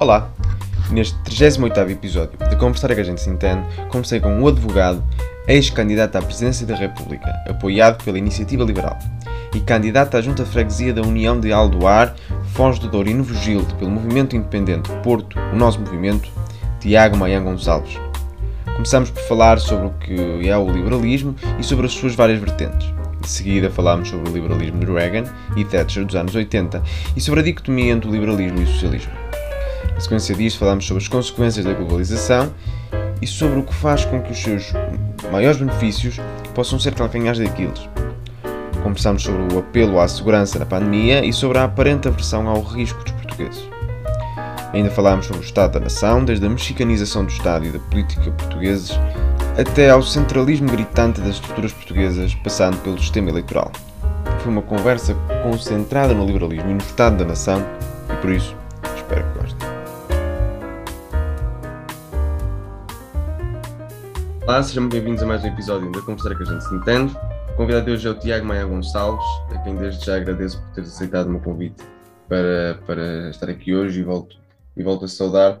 Olá! Neste 38 episódio de Conversar que a gente se conversei com um advogado, ex-candidato à presidência da República, apoiado pela Iniciativa Liberal, e candidato à Junta Freguesia da União de Aldoar, Foz do Douro e Novo Gilde pelo Movimento Independente Porto, o Nosso Movimento, Tiago Maian Gonçalves. Começamos por falar sobre o que é o liberalismo e sobre as suas várias vertentes. De seguida falámos sobre o liberalismo de Reagan e Thatcher dos anos 80 e sobre a dicotomia entre o liberalismo e o socialismo. Na sequência disto, falamos sobre as consequências da globalização e sobre o que faz com que os seus maiores benefícios possam ser calcanhares daqueles. Conversamos sobre o apelo à segurança na pandemia e sobre a aparente aversão ao risco dos portugueses. Ainda falámos sobre o Estado da Nação, desde a mexicanização do Estado e da política portugueses até ao centralismo gritante das estruturas portuguesas, passando pelo sistema eleitoral. Foi uma conversa concentrada no liberalismo e no Estado da Nação e por isso espero que gostem. Olá, sejam bem-vindos a mais um episódio da Conversar que a gente se entende. O convidado de hoje é o Tiago Maia Gonçalves, a quem desde já agradeço por teres aceitado o meu convite para, para estar aqui hoje e volto, e volto a saudar.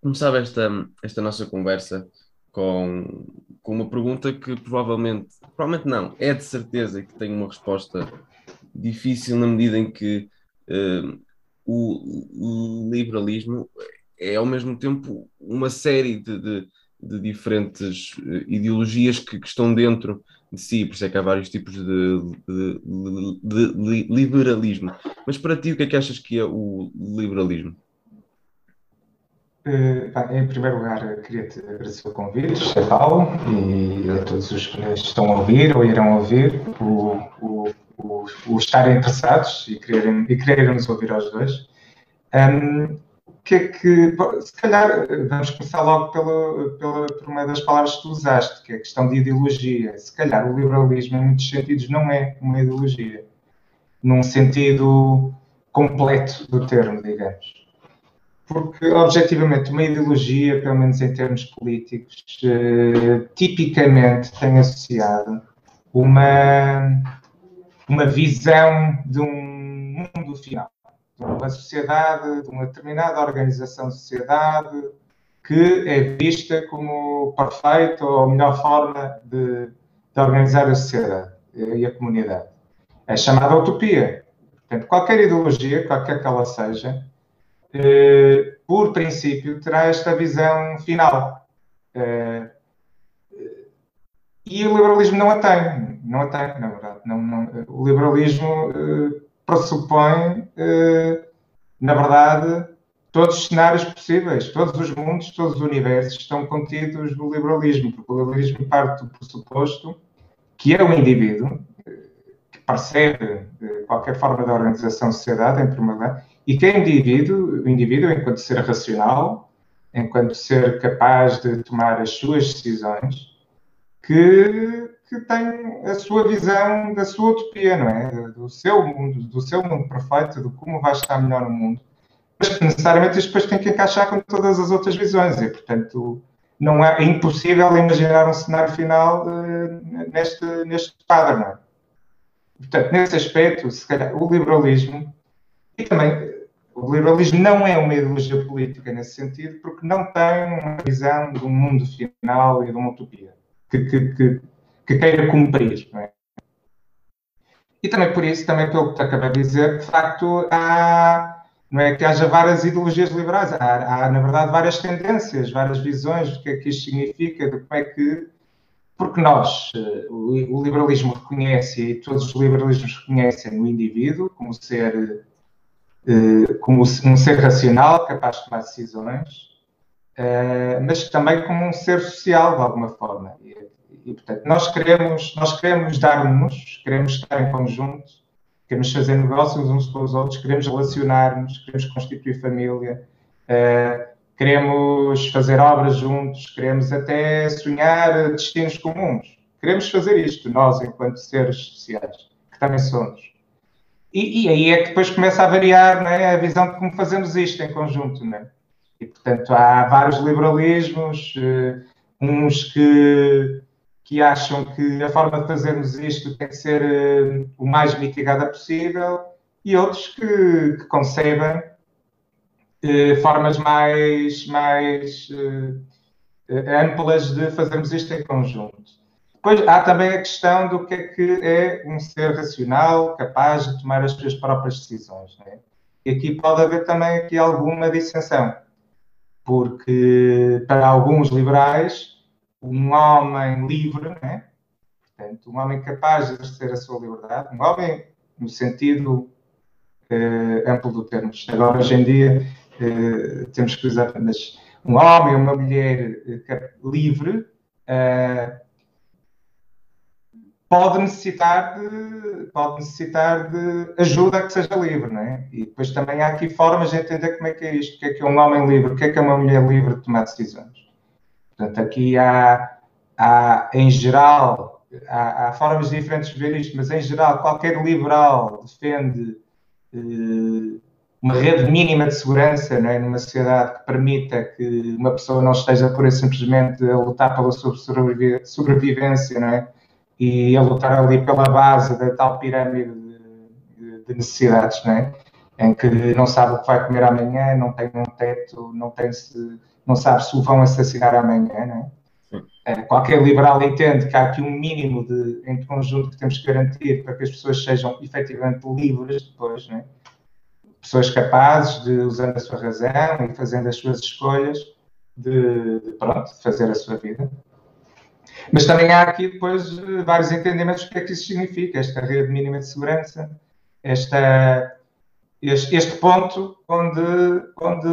Começava esta, esta nossa conversa com, com uma pergunta que provavelmente, provavelmente não, é de certeza que tem uma resposta difícil na medida em que uh, o, o, liberalismo é ao mesmo tempo uma série de, de de diferentes eh, ideologias que, que, estão dentro de si, por isso é que há vários tipos de, de, de, de, liberalismo. Mas para ti, o que é que achas que é o liberalismo? Uh, em primeiro lugar, queria-te agradecer o convite, Paulo, e a todos os que estão a ouvir ou irão ouvir, o, o, o, o estarem interessados e quererem, e quererem nos ouvir aos dois. Um, que é que, se calhar, vamos começar logo pela, pela, por uma das palavras que tu usaste, que é a questão de ideologia. Se calhar o liberalismo, em muitos sentidos, não é uma ideologia, num sentido completo do termo, digamos. Porque, objetivamente, uma ideologia, pelo menos em termos políticos, eh, tipicamente tem associado uma, uma visão de um mundo final de uma sociedade, de uma determinada organização de sociedade que é vista como perfeita ou a melhor forma de, de organizar a sociedade e a comunidade. É chamada utopia. Portanto, qualquer ideologia, qualquer que ela seja, eh, por princípio, terá esta visão final. Eh, e o liberalismo não a tem. Não a tem, na verdade. Não, não, o liberalismo eh, pressupõe, eh, na verdade, todos os cenários possíveis, todos os mundos, todos os universos estão contidos no liberalismo, porque o liberalismo parte do pressuposto que é o indivíduo, eh, que percebe eh, qualquer forma de organização da sociedade, em primeiro lugar, e que é indivíduo, o indivíduo enquanto ser racional, enquanto ser capaz de tomar as suas decisões, que que tem a sua visão da sua utopia, não é? Do seu mundo, do seu mundo perfeito, de como vai estar melhor no mundo. Mas necessariamente isto depois tem que encaixar com todas as outras visões e, portanto, não é, é impossível imaginar um cenário final uh, neste, neste quadro, não é? Portanto, nesse aspecto, se calhar, o liberalismo e também o liberalismo não é uma ideologia política nesse sentido, porque não tem uma visão de um mundo final e de uma utopia que, que, que que queira cumprir. É? E também por isso, também pelo que acabei de dizer, de facto, há, não é que haja várias ideologias liberais, há, há, na verdade várias tendências, várias visões do que é que isto significa, de como é que. Porque nós, eh, o, o liberalismo reconhece, e todos os liberalismos reconhecem o indivíduo como ser, eh, como um ser racional, capaz de tomar decisões, eh, mas também como um ser social, de alguma forma. E, portanto, nós queremos, nós queremos dar-nos, queremos estar em conjunto, queremos fazer negócios uns com os outros, queremos relacionar-nos, queremos constituir família, uh, queremos fazer obras juntos, queremos até sonhar destinos comuns. Queremos fazer isto, nós, enquanto seres sociais, que também somos. E, e aí é que depois começa a variar é, a visão de como fazemos isto em conjunto. É? E, portanto, há vários liberalismos, uh, uns que que acham que a forma de fazermos isto tem que ser uh, o mais mitigada possível e outros que, que concebem eh, formas mais, mais eh, amplas de fazermos isto em conjunto. Depois há também a questão do que é que é um ser racional, capaz de tomar as suas próprias decisões. Né? E aqui pode haver também aqui alguma dissensão, porque para alguns liberais, um homem livre, né? portanto, um homem capaz de exercer a sua liberdade, um homem no sentido eh, amplo do termo. Agora, hoje em dia, eh, temos que usar apenas um homem ou uma mulher eh, livre pode necessitar de pode necessitar de ajuda que seja livre, não é? E depois também há aqui formas de entender como é que é isto, o que é que é um homem livre, o que é que é uma mulher livre de tomar decisões. Portanto, aqui há, há em geral, há, há formas diferentes de ver isto, mas em geral, qualquer liberal defende eh, uma rede mínima de segurança é? numa sociedade que permita que uma pessoa não esteja por simplesmente a lutar pela sobrevivência não é? e a lutar ali pela base da tal pirâmide de, de necessidades, não é? em que não sabe o que vai comer amanhã, não tem um teto, não, tem se, não sabe se o vão assassinar amanhã. Não é? é? Qualquer liberal entende que há aqui um mínimo de, em conjunto que temos que garantir para que as pessoas sejam efetivamente livres depois, não é? pessoas capazes de, usando a sua razão e fazendo as suas escolhas, de, de pronto, fazer a sua vida. Mas também há aqui depois vários entendimentos do que é que isso significa, esta rede mínima de segurança, esta, este, este ponto onde, onde,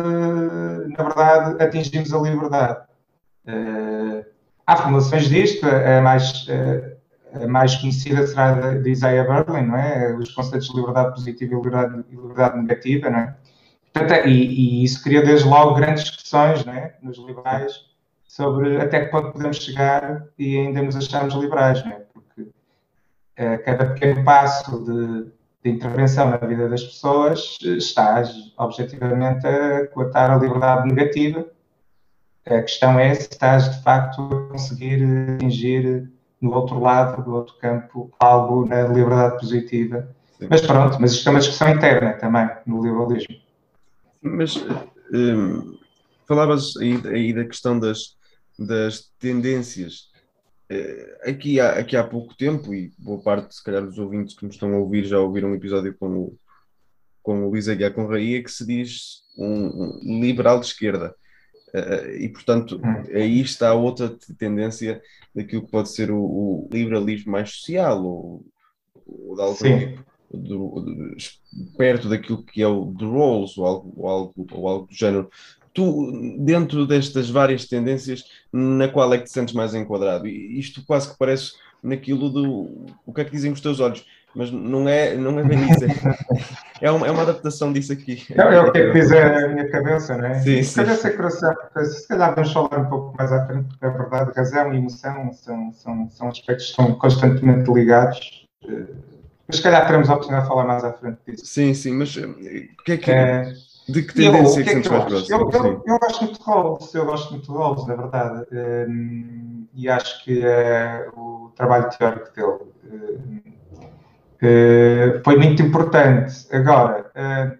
na verdade, atingimos a liberdade. Uh, há formulações disto, a, mais, a, a mais conhecida será de Isaiah Berlin, não é? Os conceitos de liberdade positiva e liberdade, liberdade negativa, não é? Portanto, e, e, isso cria desde logo grandes discussões, não é? Nos liberais, sobre até que ponto podemos chegar e ainda nos acharmos liberais, não é? Porque uh, cada pequeno passo de, de, intervenção na vida das pessoas está objetivamente a coatar a liberdade negativa. A questão é se estás de facto a conseguir atingir no outro lado, do outro campo, algo na liberdade positiva. Sim. Mas pronto, mas isto é uma discussão interna também no liberalismo. Mas hum, falavas aí, aí da questão das, das tendências. Eh, aqui há, aqui há pouco tempo, e boa parte, se calhar, dos ouvintes que nos estão a ouvir já ouviram um episódio com o, com o Luís Aguiar Conraia, que se diz um, um liberal de esquerda. Uh, e, portanto, hum. aí está outra tendência daquilo que pode ser o, o liberalismo mais social, ou, ou de algo tipo, do, do, perto daquilo que é o The Rolls, ou algo, ou algo, ou algo do género tu, dentro destas várias tendências, na qual é que te sentes mais enquadrado? E isto quase que parece naquilo do o que é que dizem os teus olhos, mas não é, não é bem isso. É uma, é uma adaptação disso aqui. Não, é o que é que diz a minha cabeça, não é? Sim, sim. Cabeça e coração, se calhar vamos falar um pouco mais à frente, porque é verdade, razão e emoção são, são, são aspectos que estão constantemente ligados. Eh, mas se calhar teremos a oportunidade de falar mais à frente disso. Sim, sim, mas eh, o que é que. É... De que tendência eu, que, é que, mais próximo? Eu, eu, eu, gosto muito de Rawls, eu gosto muito de Rawls, na verdade, um, e acho que uh, o trabalho teórico dele. Uh, foi muito importante. Agora, uh,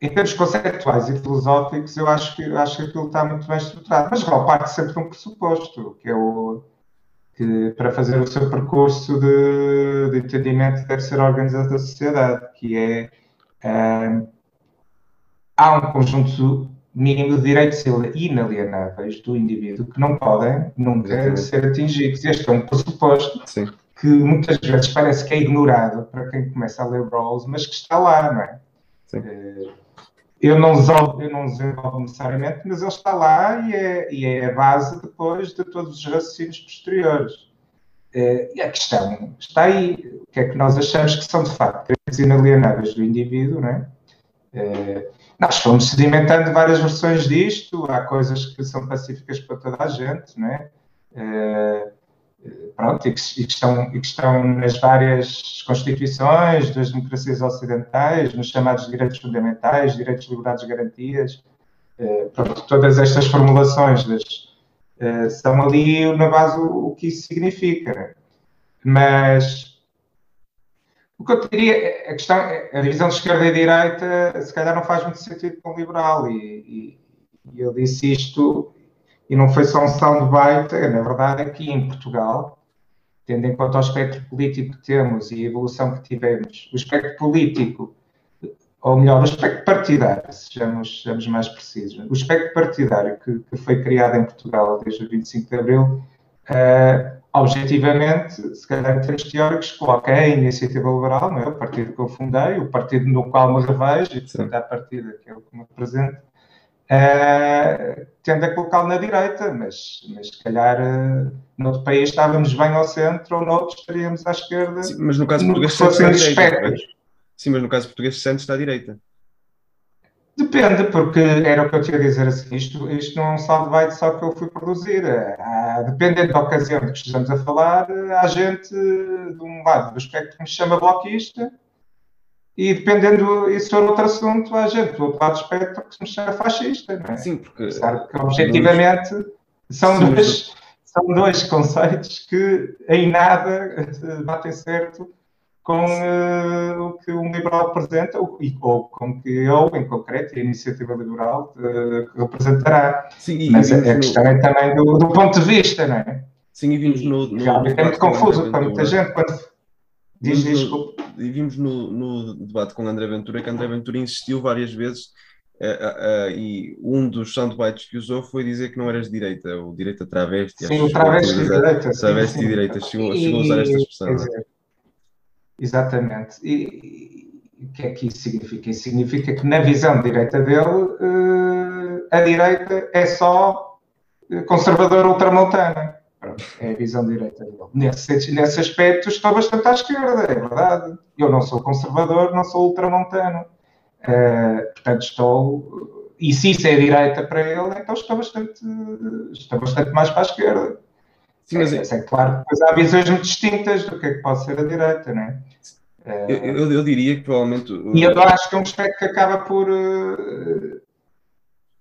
em termos conceptuais e filosóficos, eu acho que, acho que aquilo está muito bem estruturado, mas Rawls parte sempre de um pressuposto, que é o que para fazer o seu percurso de, de entendimento deve ser a organização da sociedade, que é há um conjunto mínimo de direitos inalienáveis do indivíduo que não podem nunca ser atingidos. Este é um pressuposto Sim. que muitas vezes parece que é ignorado para quem começa a ler Rawls, mas que está lá, não é? Sim. Eh, eu não, desenvolvo, eu não desenvolvo necessariamente, mas ele está lá e é, e é a base depois de todos os raciocínios posteriores. Eh, e a questão está aí. O que é que nós achamos que são, de facto, direitos inalienáveis do indivíduo, não é? Nós fomos sedimentando várias versões disto, há coisas que são pacíficas para toda a gente, não é? Uh, pronto, e que, e, que estão, e que estão nas várias constituições das democracias ocidentais, nos chamados direitos fundamentais, direitos, liberdades, garantias, uh, pronto, todas estas formulações das, uh, são ali na base o, o, que isso significa. Mas O que eu diria, a questão, a divisão de esquerda e direita, se calhar não faz muito sentido com o liberal, e, e, e eu disse isto, e não foi só um soundbite, na verdade, aqui em Portugal, tendo em conta o espectro político que temos e a evolução que tivemos, o espectro político, ou melhor, o espectro partidário, sejamos, sejamos mais precisos, o espectro partidário que, que, foi criado em Portugal desde o 25 de Abril, uh, objetivamente, se calhar em termos teóricos, coloca a iniciativa liberal, não é? o partido que eu fundei, o partido no qual me revejo, e portanto a partida que é o que me representa, uh, tende a colocá-lo na direita, mas, mas se calhar uh, noutro país estávamos bem ao centro ou noutro estaríamos à esquerda. Sim, mas no caso português está à direita. Sim, mas no caso português Santos está à direita. Depende, porque era o que eu tinha a dizer assim, isto, isto não é um soundbite só que eu fui produzir. Há, dependendo da ocasião de que estejamos a falar, há gente de um lado do espectro que me chama bloquista e dependendo, isso for outro assunto, há gente do outro lado do espectro que me chama fascista, não é? Sim, porque... Sabe que objetivamente são dois, são dois conceitos que em nada batem certo com uh, o que um liberal representa, ou, ou com que eu, em concreto, a iniciativa liberal, uh, representará. Sim, Mas a, a questão no... é também do, do, ponto de vista, não é? Sim, e vimos no. no Realmente é muito confuso para muita gente quando. Diz, desculpa. E vimos no, no debate com André Ventura que André Ventura insistiu várias vezes Uh, uh, e um dos soundbites que usou foi dizer que não eras de direita, o direita travesti. Sim, o travesti de direita. Travesti de direita, chegou, chegou a usar esta expressão. Exatamente. E, o que é que isso significa? Isso significa que, na visão direita dele, uh, a direita é só conservador ultramontana. É a visão direita dele. Nesse, nesse aspecto, estou bastante à esquerda, é verdade. Eu não sou conservador, não sou ultramontano. Uh, portanto, estou. E se isso é direita para ele, então estou bastante, estou bastante mais para a esquerda. Sim, mas... É, é claro, depois há visões muito distintas do que é que pode ser a direita, não é? Eu, eu, eu, diria que provavelmente. E eu acho que é um aspecto que acaba por. Uh,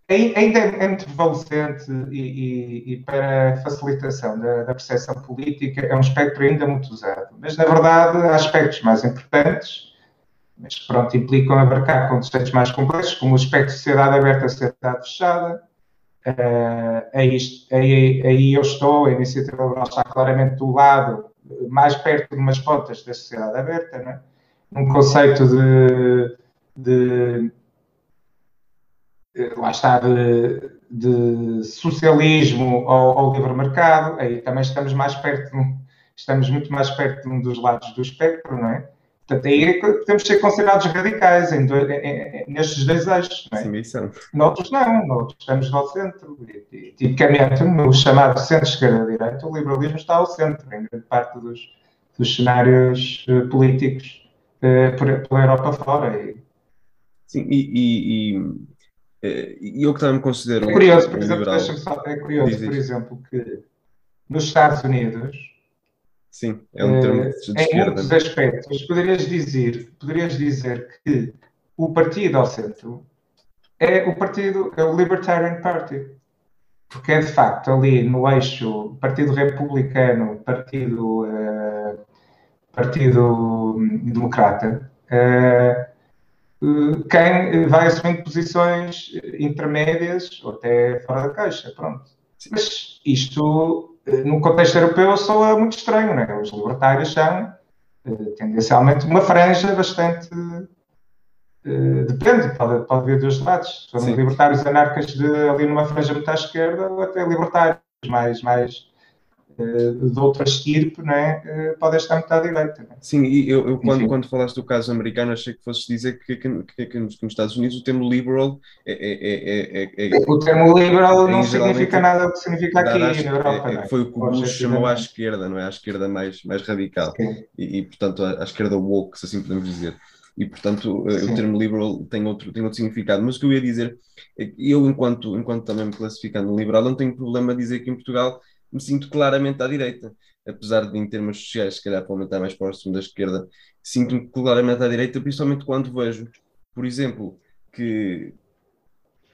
ainda é, é muito prevalecente e, e, e, para facilitação da, da, percepção política é um espectro ainda muito usado. Mas, na verdade, há aspectos mais importantes, mas que pronto, implicam abarcar conceitos mais complexos, como o aspecto de sociedade aberta e sociedade fechada, Aí, aí, aí, eu estou, a iniciativa liberal está claramente do lado, mais perto de umas pontas da sociedade aberta, né? um conceito de, de, lá está, de, de socialismo ao, ao, livre mercado, aí também estamos mais perto, estamos muito mais perto de um dos lados do espectro, não é? Portanto, aí é temos de ser considerados radicais em dois, em, em, nestes dois eixos. Não é? Sim, isso. Noutros não, noutros estamos ao centro. E, tipicamente, no chamado centro-esquerda-direita, o liberalismo está ao centro, em grande parte dos, dos cenários uh, políticos por, pela Europa fora. E... Sim, e, e, e, eu que também me considero. É curioso, por exemplo, só, é curioso, por exemplo, que nos Estados Unidos Sim, é um termo de, de Em muitos aspectos, poderias dizer, poderias dizer que o partido ao centro é o partido, é o Libertarian Party. Porque é de facto ali no eixo Partido Republicano, Partido, uh, partido Democrata, uh, quem vai assumindo posições intermédias ou até fora da caixa. Pronto. Mas isto no contexto europeu soa muito estranho, não é? Os libertários são eh, tendencialmente uma franja bastante. Depende, pode, pode haver dois lados. São libertários anarcas de, ali numa franja muito à esquerda ou até libertários mais, mais eh, de outra estirpe, é? Eh, pode estar à direita. É? Sim, e eu, eu quando, quando falaste do caso americano, achei que fosses dizer que, que, que, que, nos, Estados Unidos o termo liberal é. é, é, é o termo liberal não significa nada do que significa aqui na Europa. É, foi o que o Bush chamou à esquerda, não é? À esquerda mais, mais radical. E, e, portanto, à, à esquerda woke, se assim podemos dizer e portanto eh, Sim. o termo liberal tem outro, tem outro significado. Mas o que eu ia dizer é eu, enquanto, enquanto também me classificando liberal, não tenho problema a dizer que em Portugal me sinto claramente à direita. Apesar de, em termos sociais, se calhar, para aumentar mais próximo da esquerda, sinto-me claramente à direita, principalmente quando vejo, por exemplo, que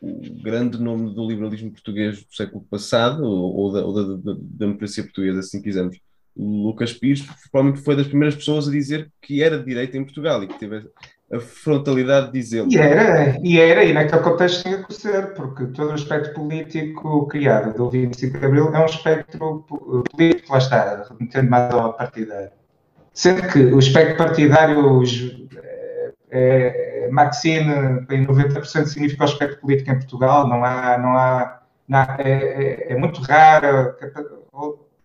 o grande nome do liberalismo português do século passado, ou da, ou da, da, da democracia portuguesa, assim quisermos, Lucas Pires provavelmente foi das primeiras pessoas a dizer que era de direita em Portugal e que teve a frontalidade de dizê-lo. E era, e era, e naquele contexto tinha que ser, porque todo o aspecto político criado do 25 de Abril é um espectro político, lá está, remetendo mais ao partidário. Sendo que o espectro partidário é, é, Maxine em 90% significa o espectro político em Portugal, não há, não há, não há é, é, é muito raro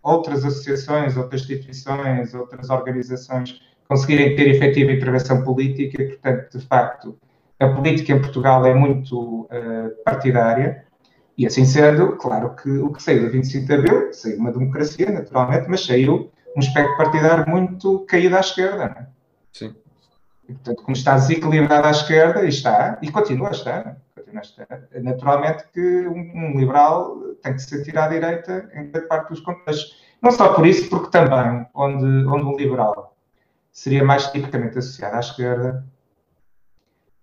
outras associações, outras instituições, outras organizações conseguirem ter efetiva intervenção política e, portanto, de facto, a política em Portugal é muito uh, partidária e, assim sendo, claro que o que saiu do 25 de Abril saiu uma democracia, naturalmente, mas saiu um espectro partidário muito caído à esquerda, não é? Sim. E, portanto, como está desequilibrado à esquerda, e está, e continua a estar, continua a estar naturalmente que um, um liberal tem que se tirar à direita em grande parte dos contextos. Não só por isso, porque também, onde, onde um liberal seria mais tipicamente associado à esquerda,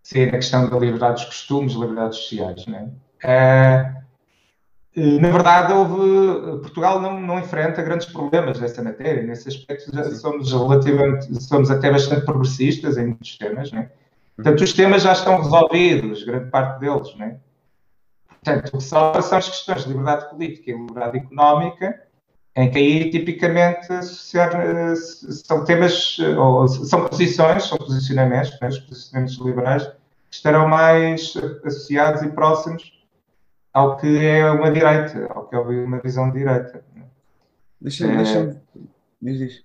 seria a questão da liberdade dos costumes, liberdades sociais. Né? Uh, na verdade, houve, Portugal não, não enfrenta grandes problemas nessa matéria. Nesse aspecto, já somos relativamente, somos até bastante progressistas em muitos temas. Né? Portanto, os temas já estão resolvidos, grande parte deles. Né? Portanto, o que são as questões de liberdade política e liberdade económica em que aí tipicamente associar, eh, são temas, eh, ou são posições, são posicionamentos, né, os posicionamentos liberais, que estarão mais associados e próximos ao que é uma direita, ao que é uma visão de direita. Deixa-me, é... deixa diz, diz.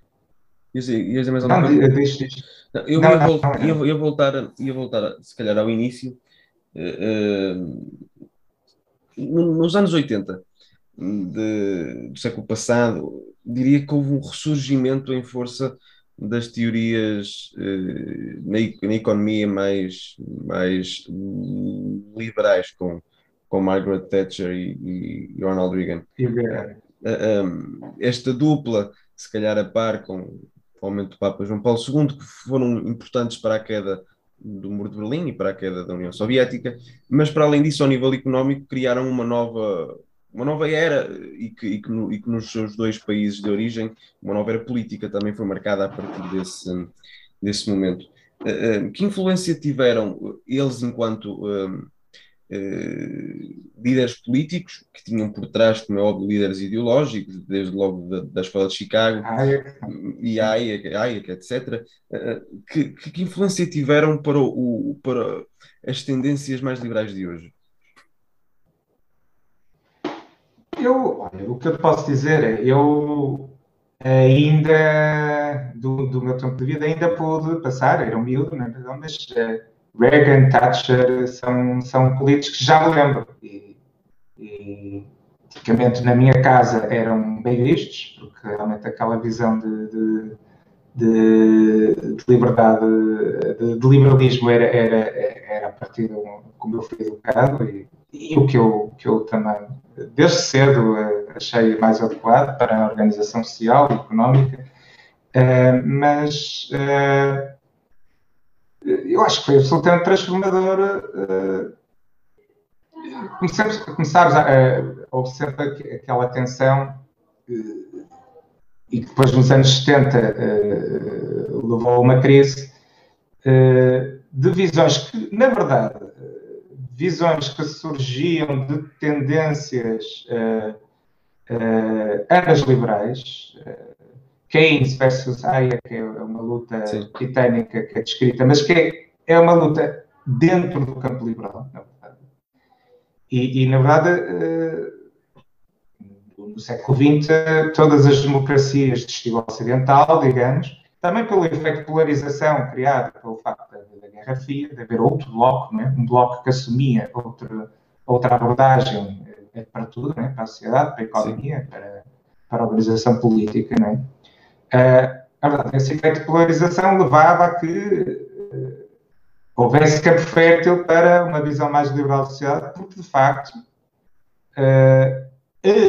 Diz, diz mais alguma coisa? Diz, diz. Não, eu, não, ia, não, voltar, não, ia, ia, voltar, ia voltar, se calhar, ao início, uh, nos anos 80, de, do século passado, diria que houve um ressurgimento em força das teorias eh, na, na, economia mais, mais liberais, com, com Margaret Thatcher e, e Ronald Reagan. Uh, esta dupla, se calhar a par com o aumento do Papa João Paulo II, que foram importantes para a queda do muro de Berlim e para a queda da União Soviética, mas para além disso, ao nível económico, criaram uma nova uma nova era e que, e que, no, e que nos seus dois países de origem, uma nova era política também foi marcada a partir desse, desse momento. Uh, uh, que influência tiveram eles enquanto uh, líderes políticos, que tinham por trás, como é óbvio, líderes ideológicos, desde logo da, da Escola de Chicago Hayek. e Hayek etc., que, que, influência tiveram para, o, para as tendências mais liberais de hoje? Eu, o que eu posso dizer é, eu ainda, do, do meu tempo de vida, ainda pude passar, era um miúdo, né, mas uh, Reagan, Thatcher são, são políticos que já me lembro. E, e tipicamente na minha casa eram bem vistos, porque realmente aquela visão de, de, de, de liberdade, de, liberalismo era, era, era a partir de como eu fui educado e, e o que eu, que eu também desde cedo uh, achei mais adequado para a organização social e económica, uh, mas uh, eu acho que foi absolutamente transformador. Começamos, começámos a, a observar aquela tensão e que depois nos anos 70 levou a uma crise de visões que, na verdade, visões que surgiam de tendências uh, uh, liberais, uh, Keynes versus Hayek é uma luta Sim. titânica que é descrita, mas que é, é uma luta dentro do campo liberal, na verdade. E, e na verdade, no século XX, todas as democracias de estilo ocidental, digamos, também pelo efeito de polarização criado pelo facto da, Guerra Fria, de haver outro bloco, né? um bloco que assumia outra, outra abordagem é, para tudo, né? para a sociedade, para a economia, para, para a organização política. Né? Uh, a verdade, esse efeito de polarização levava a que uh, houvesse campo fértil para uma visão mais liberal da sociedade, porque, de facto, uh,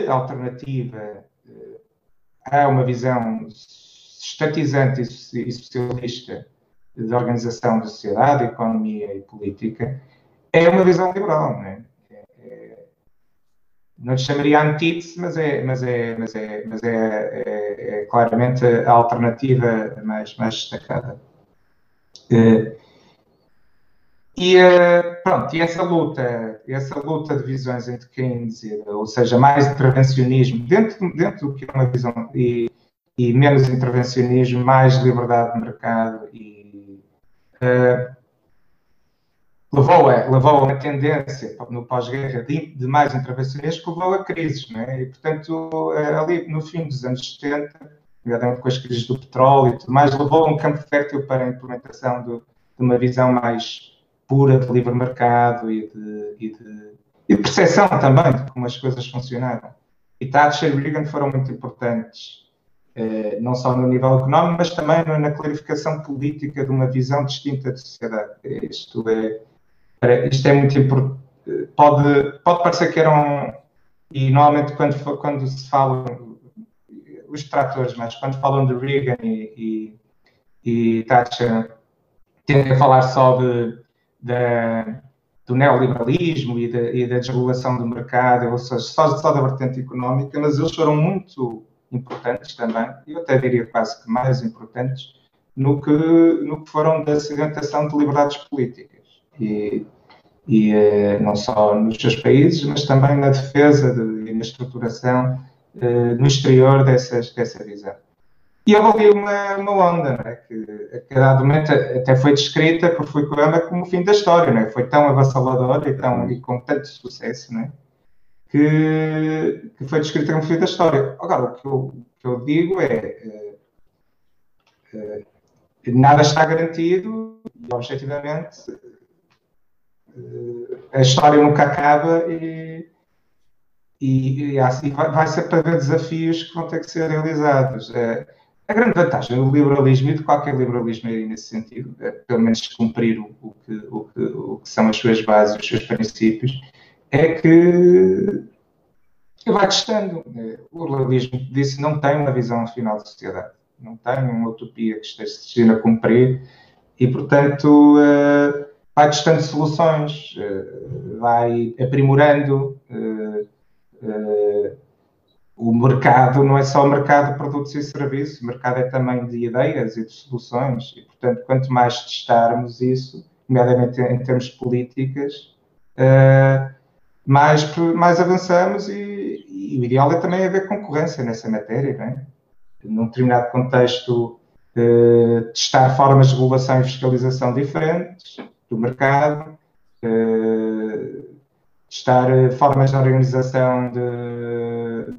a alternativa a uma visão estatizante e socialista de organização da sociedade, economia e política, é uma visão liberal, não é? é, não chamaria antítese, mas é, mas é, mas é, mas é, é, é claramente a alternativa mais, mais destacada. Uh, e, uh, pronto, e essa luta, essa luta de visões entre Keynes, ou seja, mais intervencionismo dentro, dentro do que é uma visão e, e menos intervencionismo, mais liberdade de mercado e uh, levou a, levou a tendência no pós-guerra de, de, mais intervencionismo que levou a crises, né? e portanto ali no fim dos anos 70, nomeadamente com as crises do petróleo e tudo mais, levou a um campo fértil para a implementação do, de uma visão mais pura de livre mercado e de, e de, e de percepção também de como as coisas funcionaram. E Thatcher e Reagan foram muito importantes, não só no nível económico, mas também na clarificação política de uma visão distinta de sociedade. Isto é, isto é muito importante. Pode, pode parecer que eram, e normalmente quando, quando se fala, os tratores, mas quando falam de Reagan e, e, e Thatcher, tendem a falar só de da, do neoliberalismo e da, e da, desregulação do mercado, ou seja, só, só da vertente económica, mas eles foram muito importantes também, eu até diria quase que mais importantes, no que, no que foram da acidentação de liberdades políticas. E, e eh, não só nos seus países, mas também na defesa de, e na estruturação eh, no exterior dessas, dessa visão. E houve ali uma, uma onda, né, que a cada momento até foi descrita por Fukuyama como o fim da história, né, foi tão avassalador e, tão, e com tanto sucesso, né, que, que foi descrita como fim da história. Agora, o que eu, que eu digo é, é, nada está garantido e, objetivamente, é, a história nunca acaba e, e, e assim vai, ser para ver desafios que vão ter que ser realizados. A grande vantagem do liberalismo e de qualquer liberalismo nesse sentido, é, pelo menos cumprir o, o, que, o, que, o, que, são as suas bases, os seus princípios, é que vai testando. O liberalismo disse não tem uma visão final da sociedade, não tem uma utopia que esteja a cumprir e, portanto, uh, vai testando soluções, uh, vai aprimorando. Uh, o mercado não é só o mercado de produtos e serviços, o mercado é também de ideias e de soluções. E, portanto, quanto mais testarmos isso, nomeadamente em termos de políticas, uh, mais, mais avançamos e, e, o ideal é também haver concorrência nessa matéria. Não é? Num determinado contexto, uh, testar formas de regulação e fiscalização diferentes do mercado, uh, testar formas de organização de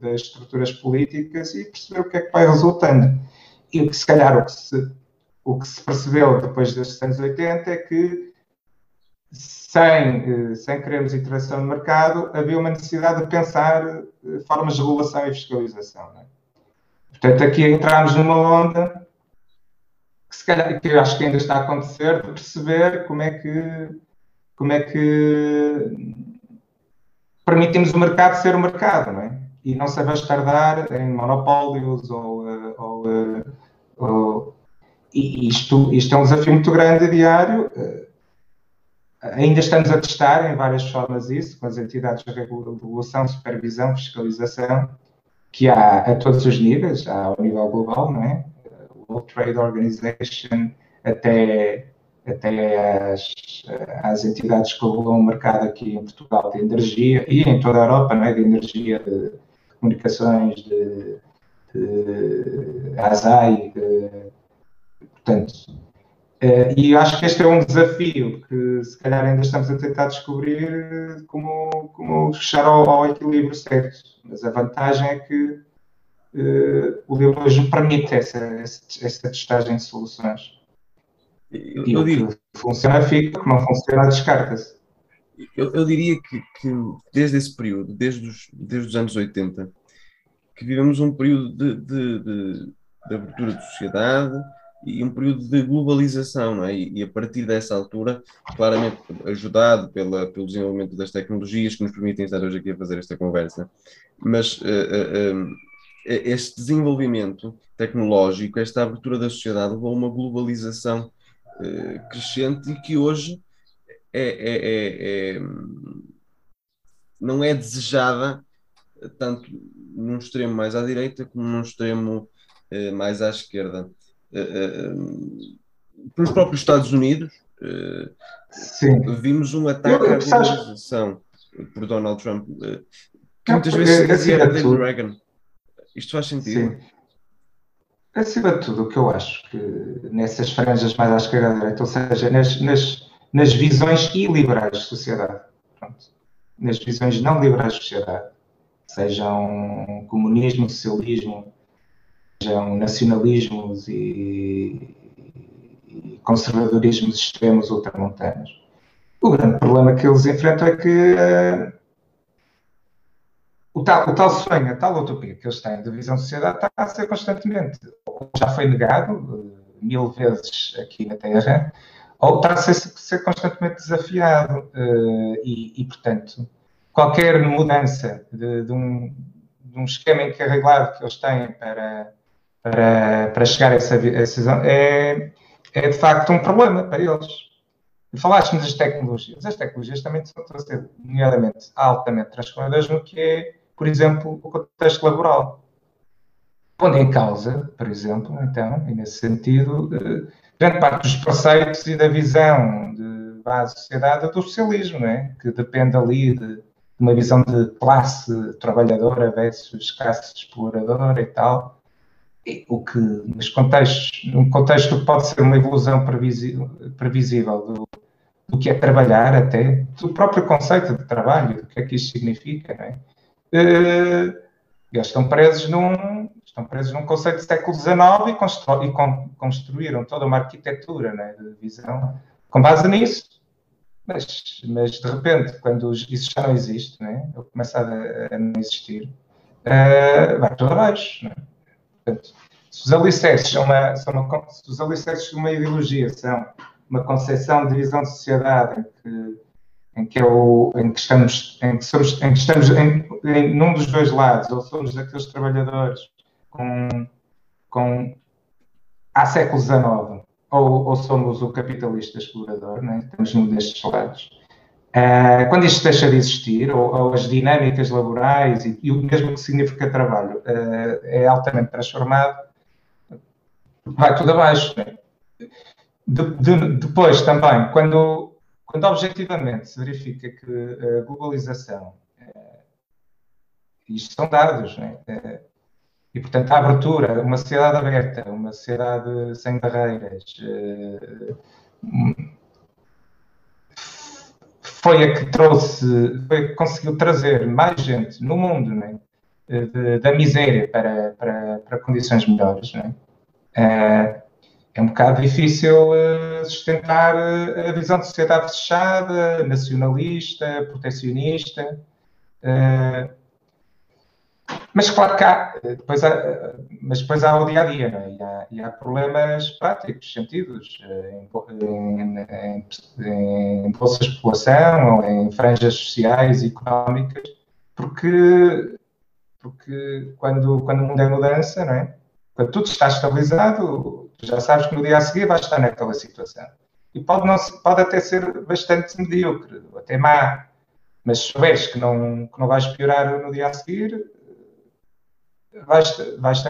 das estruturas políticas e perceber o que é que vai resultando. E o que se calhar o que se, o que se percebeu depois destes anos 80 é que sem, eh, sem querermos intervenção no mercado, havia uma necessidade de pensar eh, formas de regulação e fiscalização. É? Portanto, aqui entramos numa onda que, se calhar, que eu acho que ainda está a acontecer, de perceber como é que, como é que permitimos o mercado ser o mercado, não é? e não se abastardar em monopólios ou, eh, ou, ou e isto, isto é um desafio muito grande diário. Ainda estamos a testar em várias formas isso, com as entidades de regulação, supervisão, fiscalização, que há a todos os níveis, há ao nível global, não é? World Trade Organization, até, até as, as entidades que regulam o mercado aqui em Portugal de energia e em toda a Europa, não é? De energia de, comunicações, de, de ASAI, de, portanto, uh, e acho que este é um desafio que se calhar ainda estamos a tentar descobrir como, como fechar ao, ao equilíbrio certo, mas a vantagem é que uh, o liberalismo permite essa, essa testagem de soluções. Eu, e eu o digo, que funciona fica, o que não funciona descarta-se. Eu, eu, diria que, que, desde esse período, desde os, desde os anos 80, que vivemos um período de, de, de, de abertura de sociedade e um período de globalização, é? E, e, a partir dessa altura, claramente ajudado pela, pelo desenvolvimento das tecnologias que nos permitem estar hoje aqui a fazer esta conversa, mas uh, uh, uh, este desenvolvimento tecnológico, esta abertura da sociedade levou a uma globalização crescente e que hoje é, é, é, é, não é desejada tanto num extremo mais à direita como num extremo uh, mais à esquerda. Uh, pelos próprios Estados Unidos, vimos um ataque eu, eu, à globalização por Donald Trump, que muitas vezes dizia a David Reagan. Isto faz sentido? Sim. Acima de tudo, o que eu acho que nessas franjas mais à esquerda direita, ou seja, nas, nas, nas visões iliberais de sociedade, pronto, nas visões não liberais de sociedade, sejam comunismo, socialismo, sejam nacionalismos e, e conservadorismos extremos ultramontanos. O grande problema que eles enfrentam é que uh, o, tal, o tal sonho, a tal utopia que eles têm de visão de sociedade está a ser constantemente, já foi negado uh, mil vezes aqui na Terra, ou está a ser, ser constantemente desafiado. Uh, e, e, portanto, qualquer mudança de, de, um, de, um, esquema encarregado que eles têm para, para, para chegar a essa decisão é, é de facto um problema para eles. Falaste-me das tecnologias. As tecnologias também estão a ser, nomeadamente, altamente transformadoras no que é, por exemplo, o contexto laboral. Onde em causa, por exemplo, então, e nesse sentido, eh, grande parte dos preceitos e da visão de base da sociedade é do socialismo, não é? que depende ali de uma visão de classe trabalhadora versus classe exploradora e tal. O que, nos contextos, num contexto que pode ser uma evolução previsível, previsível do, do que é trabalhar até, do próprio conceito de trabalho, do que é que isto significa, não é? Uh, eles estão presos num, estão presos num conceito do século XIX e, e con, construíram toda uma arquitetura né, de visão com base nisso. Mas, mas de repente, quando isso já não existe, né, começa a, a não existir, uh, vai tudo abaixo. Né? Portanto, se os alicerces são uma, são uma, se os alicerces de uma ideologia são uma concepção de visão de sociedade em que, em que, é o, em que estamos, em que somos, em que estamos em, em, num dos dois lados, ou somos daqueles trabalhadores com, com há século XIX, ou, ou somos o capitalista explorador, né? estamos num destes lados. Uh, quando isto deixa de existir, ou, ou as dinâmicas laborais e, e, o mesmo que significa trabalho uh, é altamente transformado, vai tudo abaixo. Né? De, de, depois também, quando, quando objetivamente se verifica que a globalização, uh, isto são dados, né? E, portanto, a abertura, uma sociedade aberta, uma sociedade sem barreiras, eh, foi a que trouxe, foi a que conseguiu trazer mais gente no mundo né, de, da miséria para, para, para condições melhores. Né? É um bocado difícil eh, sustentar a visão de sociedade fechada, nacionalista, protecionista. Mas claro que há, depois há, mas depois há o dia a dia, é? e, há, e há problemas práticos, sentidos, em, em, em, em bolsas de população, em franjas sociais e económicas, porque, porque quando, quando o mundo é mudança, não é? Quando tudo está estabilizado, já sabes que no dia a seguir vais estar naquela situação. E pode, não, pode até ser bastante medíocre, até má, mas se souberes que não, que não vais piorar no dia a seguir, vais-te vais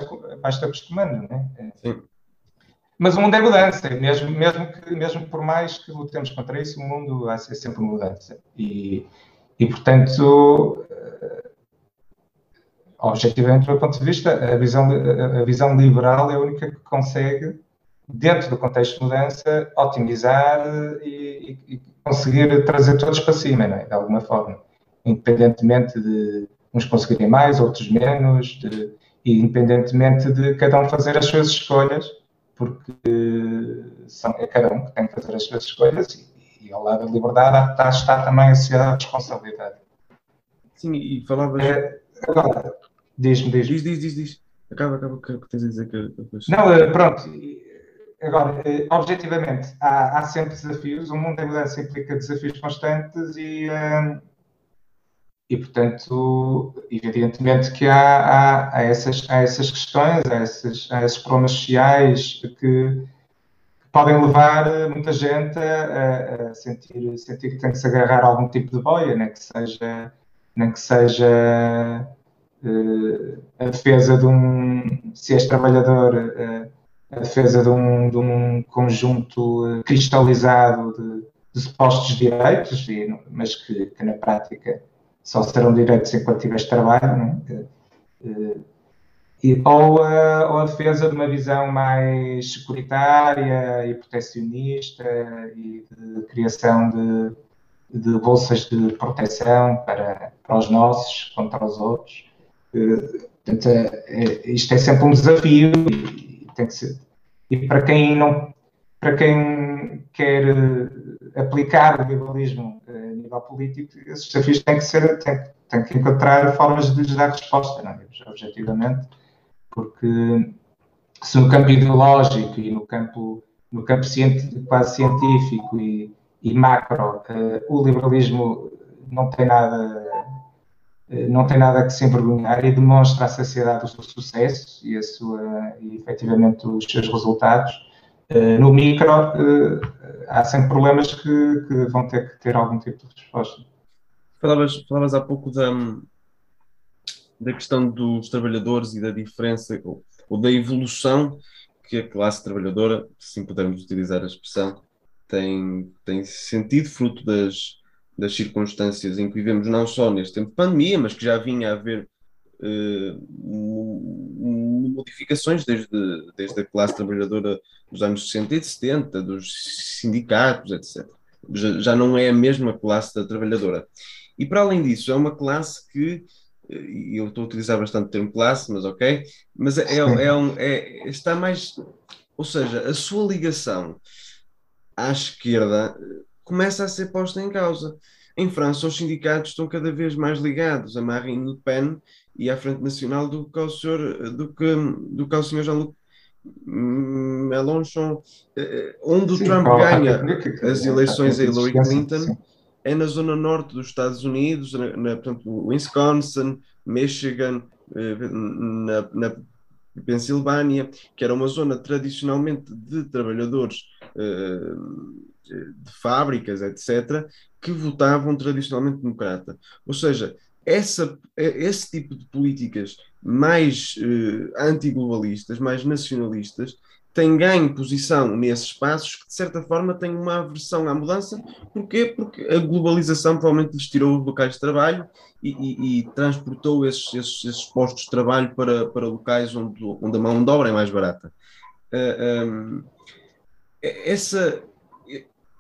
vais acostumando, não é? Sim. Mas o mundo é mudança, mesmo, mesmo, que, mesmo por mais que lutemos contra isso, o mundo vai ser sempre mudança. E, e portanto, eh, objetivamente, do meu ponto de vista, a visão, a visão liberal é a única que consegue, dentro do contexto de mudança, otimizar e, e conseguir trazer todos para cima, é? de alguma forma, independentemente de uns conseguirem mais, outros menos, de, e independentemente de cada um fazer as suas escolhas, porque são, é cada um que tem que fazer as suas escolhas e, e ao lado da liberdade está, está também a responsabilidade. Sim, e falavas. É, agora, diz-me, diz, diz Diz, diz, diz. Acaba, acaba, o que tens a dizer que. Não, eh, pronto. Agora, eh, objetivamente, há, há sempre desafios, o mundo da mudança implica desafios constantes e, eh, e, portanto, evidentemente que há, há, há, essas, há essas questões, há esses, há esses problemas sociais que, que, podem levar muita gente a, a, sentir, sentir que tem que se agarrar a algum tipo de boia, nem que seja, nem que seja a defesa de um, se és trabalhador, a defesa de um, de um conjunto cristalizado de, de supostos direitos, mas que, que, na prática só serão direitos enquanto tiveres trabalho, é? e, ou, a, ou a defesa de uma visão mais securitária e proteccionista e de criação de, de bolsas de proteção para, para os nossos contra os outros. Portanto, isto é sempre um desafio e, tem que ser. E para quem não, para quem quer aplicar o liberalismo a nível político, esses desafios têm que ser, têm, têm que encontrar formas de lhes dar resposta, não é? objetivamente porque se no campo ideológico e no campo, no campo quase científico e, e macro uh, o liberalismo não tem nada uh, não tem nada que se envergonhar e demonstra à sociedade o seu sucesso e, a sua, e efetivamente os seus resultados. Uh, no micro há sempre problemas que, que, vão ter que ter algum tipo de resposta. Falavas, falavas há pouco da, da questão dos trabalhadores e da diferença ou, ou, da evolução que a classe trabalhadora, se pudermos utilizar a expressão, tem, tem sentido fruto das, das circunstâncias em que vivemos, não só neste tempo de pandemia, mas que já vinha a haver modificações desde, desde a classe trabalhadora dos anos 60 e 70, dos sindicatos, etc. Já, não é a mesma classe da trabalhadora. E para além disso, é uma classe que e eu estou a utilizar bastante o termo classe, mas ok, mas é, é, é, um, é, está mais, ou seja, a sua ligação à esquerda começa a ser posta em causa. Em França, os sindicatos estão cada vez mais ligados a Marine Le Pen e à Frente Nacional do que ao senhor, do que, do que ao senhor Jean-Luc Mélenchon, eh, onde o Trump ganha as eleições a Hillary Clinton é na zona norte dos Estados Unidos, na, na portanto, Wisconsin, Michigan, eh, na, na Pensilvânia, que era uma zona tradicionalmente de trabalhadores eh, de fábricas, etc., que votavam tradicionalmente democrata. Ou seja, essa, esse tipo de políticas mais uh, antiglobalistas, mais nacionalistas, tem ganho posição nesses espaços que, de certa forma, têm uma aversão à mudança. Porquê? Porque a globalização provavelmente lhes tirou os locais de trabalho e, e, e transportou esses, esses, esses, postos de trabalho para, para locais onde, onde a mão de obra é mais barata. Uh, ah, um, essa,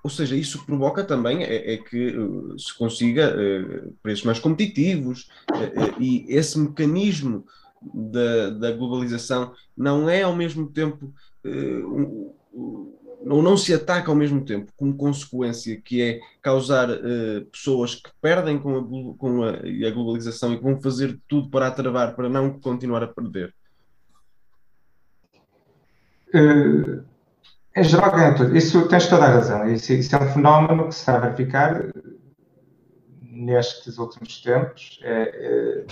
ou seja, isso provoca também é, é que uh, se consiga uh, preços mais competitivos uh, e esse mecanismo da, da globalização não é ao mesmo tempo ou não se ataca ao mesmo tempo, como consequência, que é causar pessoas que perdem com, a, com a, a, globalização e que vão fazer tudo para atravar, para não continuar a perder? Uh, em geral, isso tens toda a razão. Isso, isso, é um fenómeno que se está a verificar nestes últimos tempos. É, é,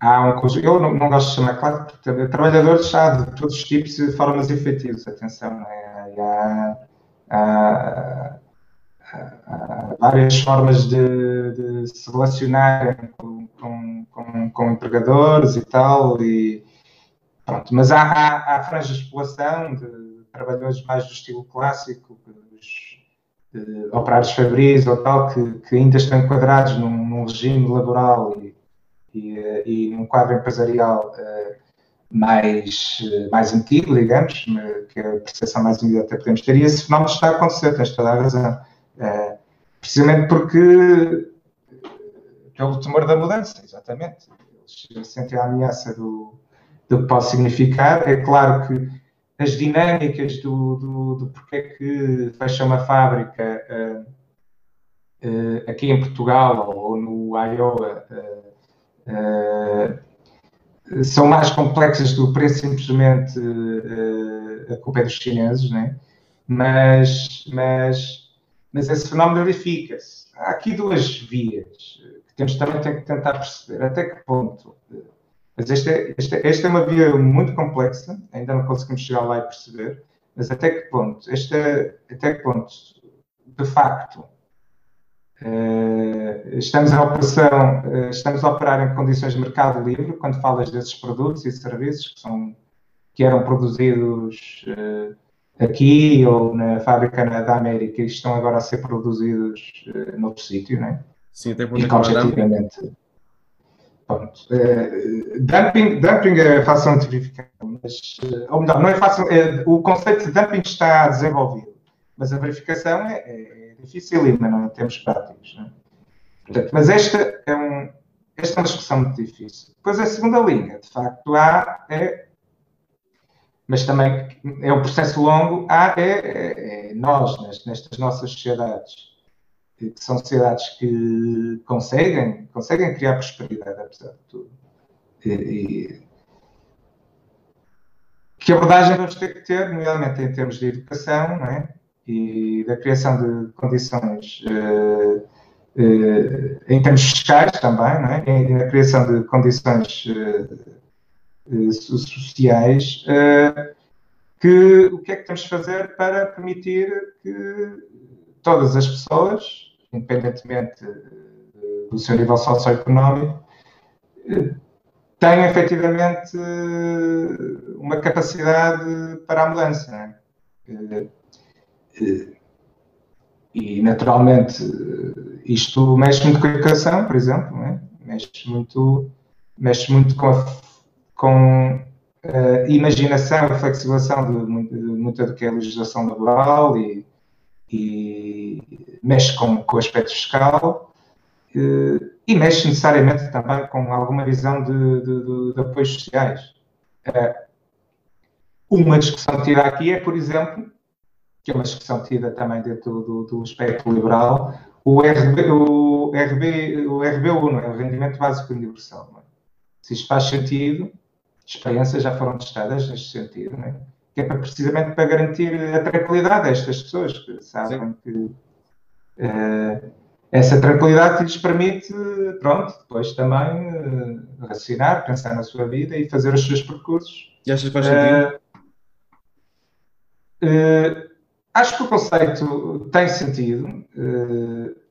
há um eu não, não, gosto de chamar, claro, trabalhadores há de todos os tipos e formas efetivas, atenção, é? há, há, há, várias formas de, de se relacionarem com, com, com, com, empregadores e tal, e pronto, mas há, há, há franjas de população de trabalhadores mais do estilo clássico, dos, de operários fabris ou tal, que, que ainda estão enquadrados num, num regime laboral e e, e num quadro empresarial uh, mais, mais antigo, digamos, que é a percepção mais imediata que podemos ter, e esse fenómeno está a acontecer, tens toda a razão. Uh, precisamente porque pelo temor da mudança, exatamente. Eles sentem a ameaça do, do que pode significar. É claro que as dinâmicas do, do, do porquê que fecha uma fábrica uh, uh, aqui em Portugal ou, no Iowa uh, são mais complexas do que simplesmente a culpa é dos chineses, né? mas, mas, mas esse fenómeno verifica-se. Há aqui duas vias que temos também que tentar perceber até que ponto. Mas esta, é, esta, esta é uma via muito complexa, ainda não conseguimos chegar lá e perceber, mas até que ponto, esta, até que ponto, de facto, Uh, estamos em operação, uh, estamos a operar em condições de mercado livre quando falas desses produtos e serviços que, são, que eram produzidos uh, aqui ou na fábrica da América e estão agora a ser produzidos noutro sítio, né? Sim, até quando é objetivamente. Pronto. dumping, dumping é fácil de verificar, mas, ou melhor, não é fácil, é, o conceito de dumping está desenvolvido, mas a verificação é, é dificílima não, é? em termos práticos. Não é? Portanto, mas esta é, um, esta é uma discussão muito difícil. Depois a segunda linha, de facto, há é, mas também é um processo longo, há é, é, é nós, nestas nossas sociedades, que são sociedades que conseguem, conseguem criar prosperidade, apesar de tudo. E, e, que abordagem vamos ter que ter, nomeadamente em termos de educação, não é? e da criação de condições uh, uh, em termos fiscais também, não é? e na criação de condições uh, sociais, que o que é que temos de fazer para permitir que todas as pessoas, independentemente do seu nível socioeconómico, tenham efetivamente uma capacidade para a mudança. É? E, naturalmente, isto mexe muito com a educação, por exemplo, é? mexe, muito, mexe muito com a, com a imaginação e flexibilização de, de muita do que é a legislação laboral e, e mexe com, com o aspecto fiscal e, e mexe necessariamente também com alguma visão de, de, de apoios sociais. Uma discussão tira aqui é, por exemplo, que é uma discussão tida também dentro do, do espectro liberal, o, RB, o, RB, o RBU, não é? o Rendimento Básico Universal. É? Se isto faz sentido, experiências já foram testadas neste sentido, é? que é para, precisamente para garantir a tranquilidade destas pessoas, que sabem Sim. que uh, essa tranquilidade lhes permite, pronto, depois também uh, raciocinar, pensar na sua vida e fazer os seus percursos. E achas que faz sentido? Uh, Acho que o conceito tem sentido,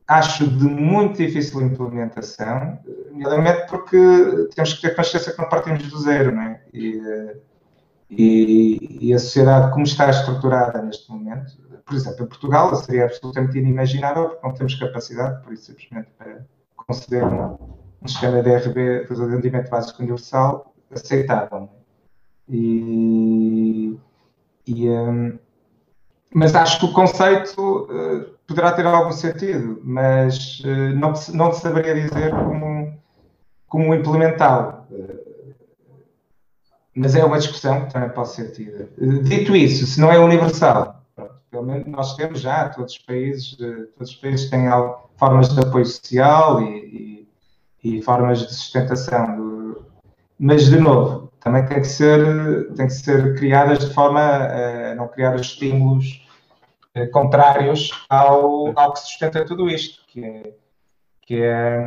acho de muito difícil implementação, nomeadamente porque temos que ter consciência que não partimos do zero, não é? E, e, e, a sociedade como está estruturada neste momento, por exemplo, em Portugal seria absolutamente inimaginável porque não temos capacidade, por isso simplesmente para conceder um, um sistema de RB, de rendimento básico universal, aceitável. É? E, e um, mas acho que o conceito uh, poderá ter algum sentido, mas uh, não, não saberia dizer como, como implementá-lo. Uh, mas é uma discussão que também pode ser tida. dito isso, se não é universal, pelo menos nós temos já, todos os países, todos os países têm formas de apoio social e, e, e formas de sustentação. Mas, de novo, também tem que ser, tem que ser criadas de forma a não criar estímulos eh, contrários ao, ao que sustenta tudo isto, que é, que é,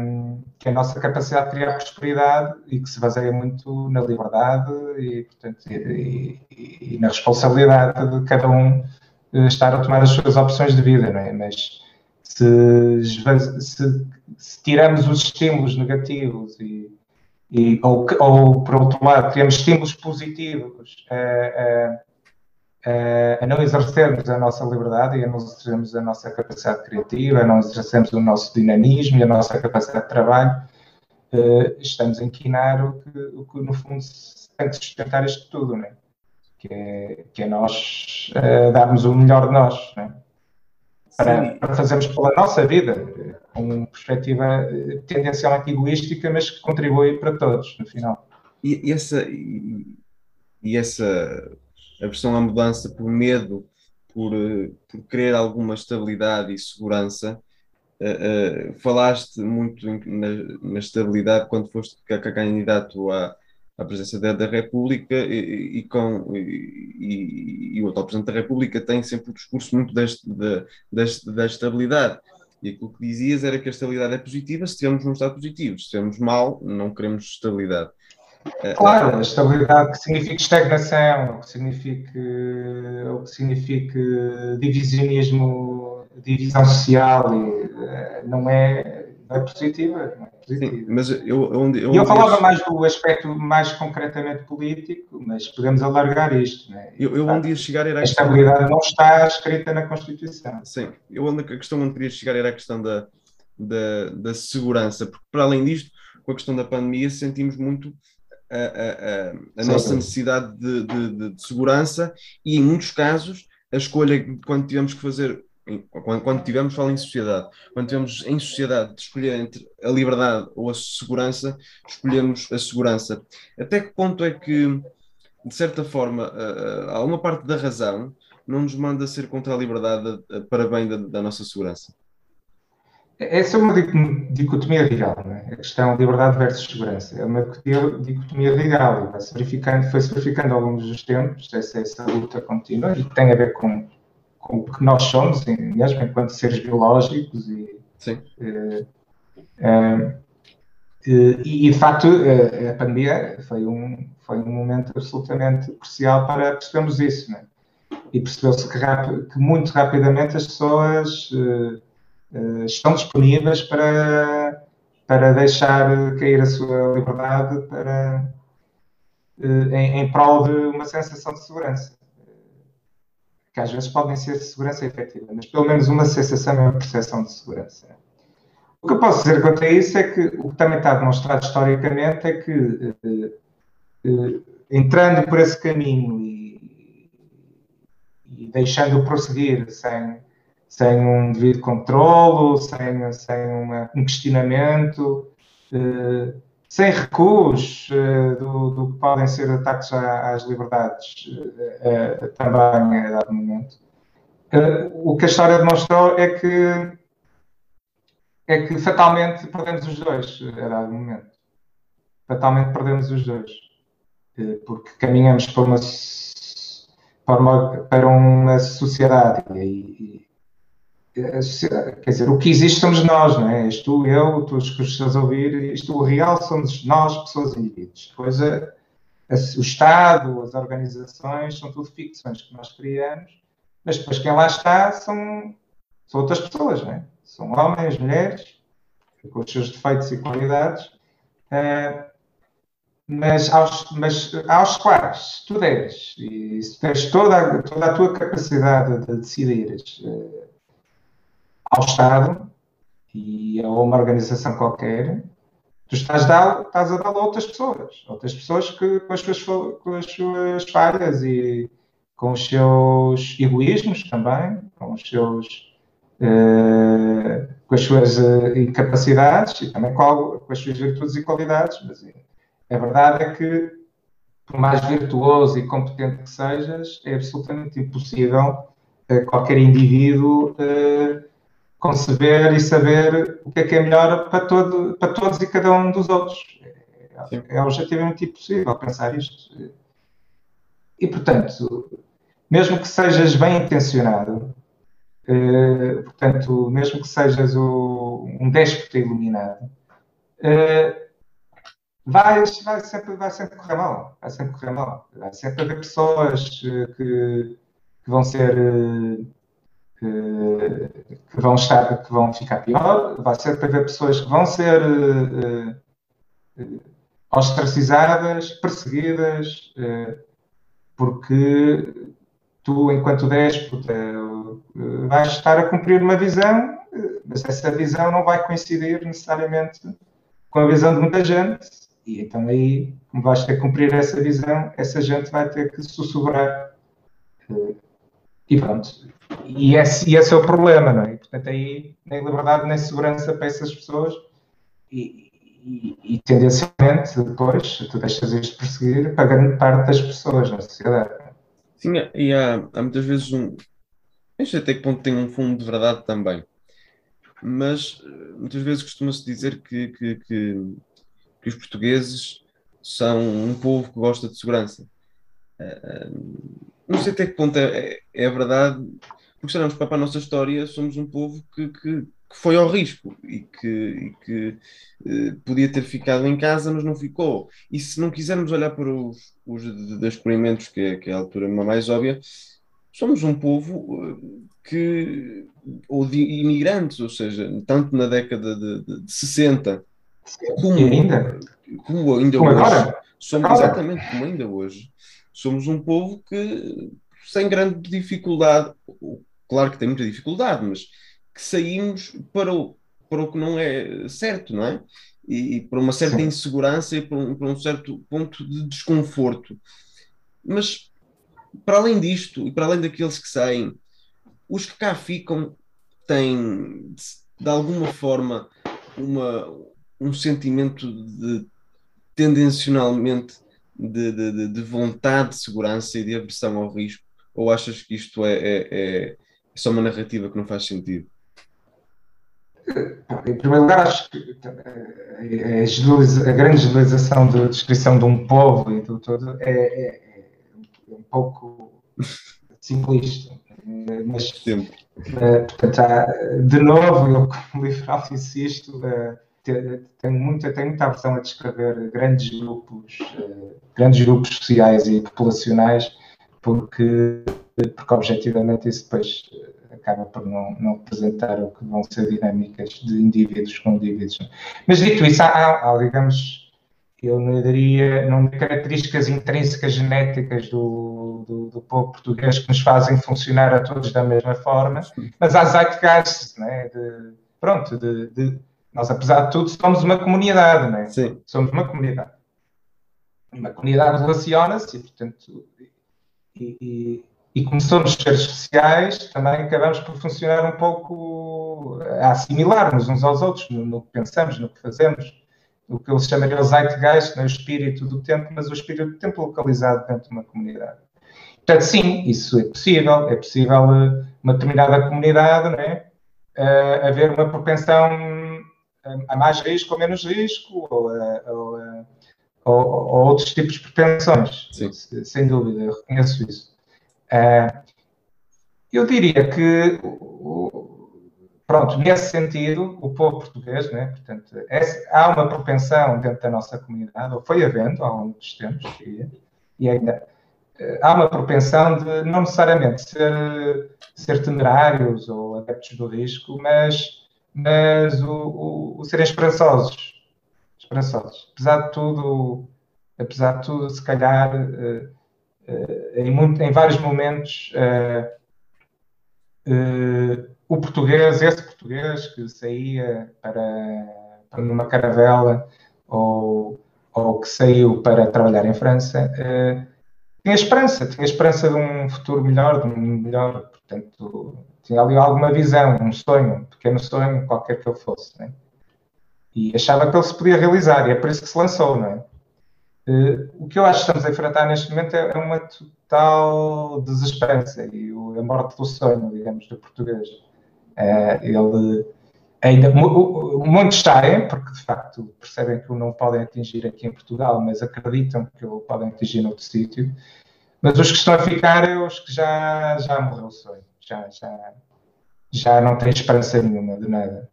que é a nossa capacidade de criar prosperidade e que se baseia muito na liberdade e, portanto, e, e, e na responsabilidade de cada um eh, estar a tomar as suas opções de vida, não é? Mas se, se, se tiramos os estímulos negativos e, e, ou, ou, por outro lado, criamos estímulos positivos a, a, a não exercermos a nossa liberdade e a não exercermos a nossa capacidade criativa, a não exercermos o nosso dinamismo e a nossa capacidade de trabalho, uh, estamos a inquinar o que, o que, no fundo, tem de sustentar isto tudo, né? Que, é, que é nós uh, darmos o melhor de nós. Né? para, para fazermos pela nossa vida, com uma perspectiva eh, tendencialmente egoística, mas que contribui para todos, no final. E, e essa, e, e, essa aversão à mudança por medo, por, eh, por querer alguma estabilidade e segurança, uh, uh, falaste muito na, na, estabilidade quando foste candidato à, à presença da, da República e, e com, e, e, o atual Presidente da República tem sempre o discurso muito deste, da, deste, da estabilidade. E aquilo que dizias era que a estabilidade é positiva se estivermos num estado positivo. Se estivermos mal, não queremos estabilidade. Claro, a estabilidade que significa estagnação, que significa, ou que significa divisionismo divisão social e, não é, é positiva. É positiva. Sim, mas eu, onde, eu, eu falava mais do aspecto mais concretamente político, mas podemos alargar isto. Né? Eu, eu onde ia chegar era a, a estabilidade não está escrita na Constituição. Sim, eu onde, a questão onde queria chegar era a questão da, da, da segurança, porque para além disto, com a questão da pandemia, sentimos muito a, a, a nossa necessidade de, de, de, segurança e, em muitos casos, a escolha quando tivemos que fazer, quando, quando tivemos, falo em sociedade, quando tivemos em sociedade de escolher entre a liberdade ou a segurança, escolhemos a segurança. Até que ponto é que, de certa forma, há uma parte da razão não nos manda ser contra a liberdade para bem da, da nossa segurança? Essa é uma dicotomia real, é? a questão de liberdade versus segurança. É uma dicotomia real e vai-se verificando, foi-se verificando ao longo dos tempos essa, essa luta contínua e tem a ver com, com o que nós somos, mesmo enquanto seres biológicos e, Sim. Uh, uh, e, de facto, a pandemia foi um, foi um momento absolutamente crucial para percebermos isso. Né? E percebeu-se que, que, muito rapidamente as pessoas estão disponíveis para, para deixar cair a sua liberdade para, em, em prol de uma sensação de segurança. Que às vezes podem ser de segurança efetiva, mas pelo menos uma sensação é uma percepção de segurança. O que eu posso dizer quanto a isso é que o que também está demonstrado historicamente é que, uh, entrando por esse caminho e, e deixando prosseguir sem, sem um devido controlo, sem, sem uma, um questionamento, uh, sem recuos uh, do, do, que podem ser ataques às liberdades uh, também a dado momento. o que a história demonstrou é que é que fatalmente perdemos os dois a dado momento. Fatalmente perdemos os dois. Porque caminhamos para uma, para uma, para uma sociedade e, quer dizer, o que existe somos nós, não é? És tu, eu, todos que estás a ouvir, isto, o real somos nós, pessoas indivíduos. Depois a, a, o Estado, as organizações, são tudo ficções que nós criamos, mas depois quem lá está são, são outras pessoas, não é? São homens, mulheres, com os seus defeitos e qualidades, uh, mas, aos, mas aos quais tu deres, e se tens toda, toda a tua capacidade de decidir, uh, ao Estado e a uma organização qualquer, tu estás, dar, estás a dar a outras pessoas, outras pessoas que com as suas, com as suas falhas e com os seus egoísmos também, com os seus uh, com as suas uh, incapacidades e também com, com, as suas virtudes e qualidades, mas a verdade é que por mais virtuoso e competente que sejas, é absolutamente impossível uh, qualquer indivíduo conceber e saber o que é que é melhor para, todo, para todos e cada um dos outros. É, é objetivamente impossível pensar isto. E, portanto, mesmo que sejas bem intencionado, eh, portanto, mesmo que sejas o, um déspota iluminado, eh, vai, vai, sempre, vai sempre correr mal. Vai sempre correr mal. Vai sempre haver pessoas eh, que, que vão ser eh, que, que, vão estar, que vão ficar pior, vai ser para ver pessoas que vão ser uh, uh, ostracizadas, perseguidas, uh, porque tu, enquanto déspota, vais estar a cumprir uma visão, mas essa visão não vai coincidir necessariamente com a visão de muita gente, e então aí, como vais ter que cumprir essa visão, essa gente vai ter que sussurrar. E pronto. E esse, e esse é o problema, não é? E, portanto, aí nem liberdade nem segurança para essas pessoas e, e, e, tendencialmente depois tu deixas isto perseguir para grande parte das pessoas na sociedade. Sim, e há, há muitas vezes um. Não sei até que ponto tem um fundo de verdade também, mas eh, muitas vezes costuma-se dizer que, que, que, que, os portugueses são um povo que gosta de segurança. Uh, não sei até que ponto é, é, é verdade, porque se olharmos para a nossa história, somos um povo que, que, que foi ao risco e que, e que eh, podia ter ficado em casa, mas não ficou. E se não quisermos olhar para os, os descobrimentos, que é, que é a altura mais óbvia, somos um povo que, ou de imigrantes, ou seja, tanto na década de, de, de 60 como ainda, como ainda como hoje, agora? somos agora? exatamente como ainda hoje, somos um povo que sem grande dificuldade, claro que tem muita dificuldade, mas que saímos para o, para o que não é certo, não é? E, e para uma certa Sim. insegurança e para um, para um certo ponto de desconforto. Mas para além disto e para além daqueles que saem, os que cá ficam têm de alguma forma uma, um sentimento de tendencionalmente de, de, de, vontade de segurança e de aversão ao risco? Ou achas que isto é, é, é só uma narrativa que não faz sentido? Em primeiro lugar, acho que eh, a, a grande generalização da descrição de um povo e do todo é, é, é um pouco simplista. Mas, Sempre. Portanto, há, de novo, eu como liberal insisto, tenho muita, tenho muita aversão a descrever grandes grupos, uh, grandes grupos sociais e populacionais, porque, porque objetivamente isso depois acaba por não, não representar o que vão ser dinâmicas de indivíduos com indivíduos. Mas dito isso, há, há digamos, eu não diria, não características intrínsecas genéticas do, do, do, povo português que nos fazem funcionar a todos da mesma forma, mas há zeitgeist, né, de, pronto, de, de, nós apesar de tudo somos uma comunidade, né? Sim. somos uma comunidade. Uma comunidade relaciona-se e, portanto, e, e, e como somos seres sociais, também acabamos por funcionar um pouco a assimilar-nos uns aos outros no, no, que pensamos, no que fazemos. O que eles chamariam de zeitgeist, não é o espírito do tempo, mas o espírito do tempo localizado dentro de uma comunidade. Portanto, sim, isso é possível. É possível eh, uma determinada comunidade, não é? Uh, haver uma propensão a mais risco ou menos risco, ou, a, ou, a, ou, ou outros tipos de propensões. Sim. Sem dúvida, eu reconheço isso. Eu diria que, pronto, nesse sentido, o povo português, né, portanto, é, há uma propensão dentro da nossa comunidade, ou foi havendo ao longo dos tempos, e ainda uh, há uma propensão de não necessariamente ser, ser temerários ou adeptos do risco, mas, mas o, o, o serem esperançosos. Esperançosos. Apesar de tudo, apesar de tudo, se calhar. Uh, eh, em, muito, em, vários momentos uh, uh, o português, esse português que saía para, para numa caravela ou, ou que saiu para trabalhar em França, uh, tinha esperança, tinha esperança de um futuro melhor, de um melhor, portanto, tinha ali alguma visão, um sonho, um pequeno sonho, qualquer que ele fosse, né? e achava que ele se podia realizar, e é por isso que se lançou, não é? Uh, o que eu acho que estamos a enfrentar neste momento é, é uma total desesperança e a morte do sonho, digamos, do português. Uh, ele ainda muitos saem porque de facto percebem que o não podem atingir aqui em Portugal, mas acreditam que o podem atingir noutro sítio. Mas os que estão a ficar é os que já já morreu o sonho, já já já não têm esperança nenhuma de nada.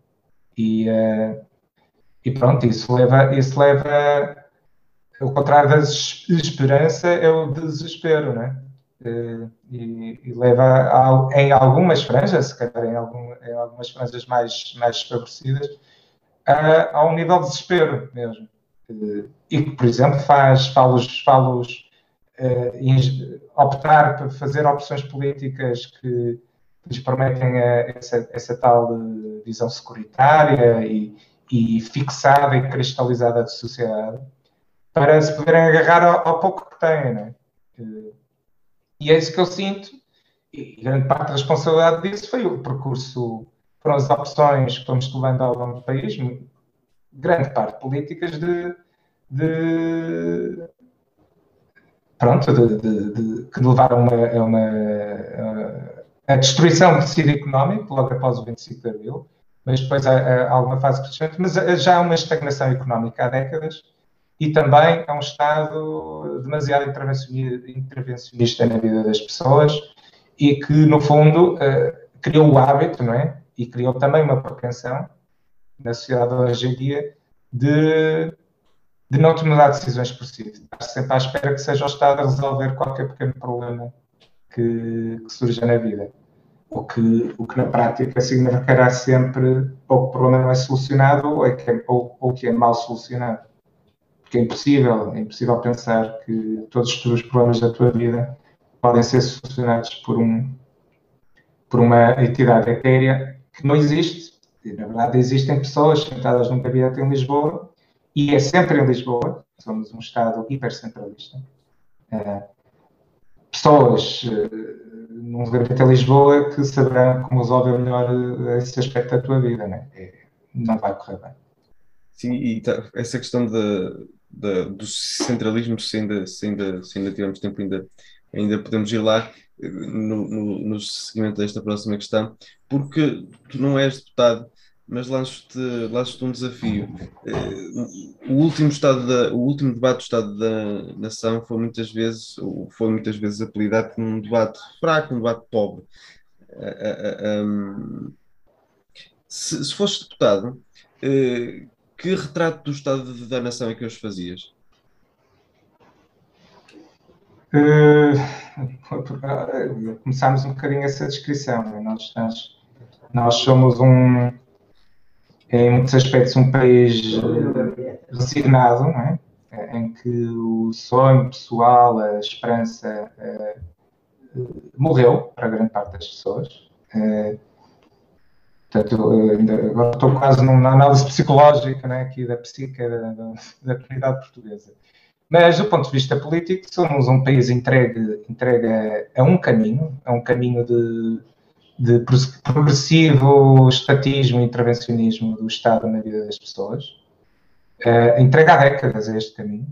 E, uh, e pronto, isso leva isso leva o contrário da esperança é o desespero, né? E, e leva a, em algumas franjas, se calhar em, algum, em algumas franjas mais, mais favorecidas, a, a, um nível de desespero mesmo. E que, por exemplo, faz, faz-los uh, optar por fazer opções políticas que, lhes prometem a, essa, essa tal visão securitária e, e fixada e cristalizada de sociedade para se poderem agarrar ao, ao pouco que têm, né? E é isso que eu sinto, e grande parte da responsabilidade disso foi o percurso, foram as opções que fomos tomando ao longo do país, grande parte políticas de, de pronto, de, de, de, que levaram uma, a uma a, a destruição do tecido económico logo após o 25 de Abril, mas depois há, há alguma fase crescente, mas já há uma estagnação económica há décadas e também é um Estado demasiado intervencionista na vida das pessoas e que, no fundo, uh, criou o hábito, não é? E criou também uma propensão na sociedade hoje em dia de, de não tomar decisões por si, estar sempre à espera que seja o Estado a resolver qualquer pequeno problema que, que surja na vida. o que, o que na prática significará sempre ou que o problema não é solucionado ou, é que é, ou, ou que é mal solucionado. Porque é impossível, é impossível pensar que todos os problemas da tua vida podem ser solucionados por, um, por uma entidade etérea que não existe. E, na verdade, existem pessoas sentadas num gabinete em Lisboa e é sempre em Lisboa. Somos um Estado hipercentralista. Uh, pessoas uh, num gabinete em Lisboa que saberão como resolver melhor eh, esse aspecto da tua vida, né? não vai correr bem. Sim, e tá, essa questão de, de, do centralismo, se ainda, se, ainda, se ainda tivermos tempo, ainda, ainda podemos ir lá eh, no, no, no seguimento desta próxima questão, porque tu não és deputado mas lanço-te lanço um desafio. Eh, o último, estado da, o último debate do Estado da Nação foi muitas vezes, foi muitas vezes apelidado como um debate fraco, um debate pobre. Eh, eh, se, se fosses deputado, que retrato do Estado da Nação é que hoje fazias? Uh, começámos um bocadinho essa descrição. Nós, nós, nós somos um, em muitos aspectos um país eh, resignado, é? em que o sonho pessoal, a esperança uh, morreu para grande parte das pessoas. Uh, portanto, agora estou quase numa análise psicológica né, aqui da psique da, da, da comunidade portuguesa. Mas, do ponto de vista político, somos um país entregue, entregue a, a um caminho, a um caminho de de progressivo estatismo e intervencionismo do Estado na vida das pessoas, uh, há décadas a este caminho,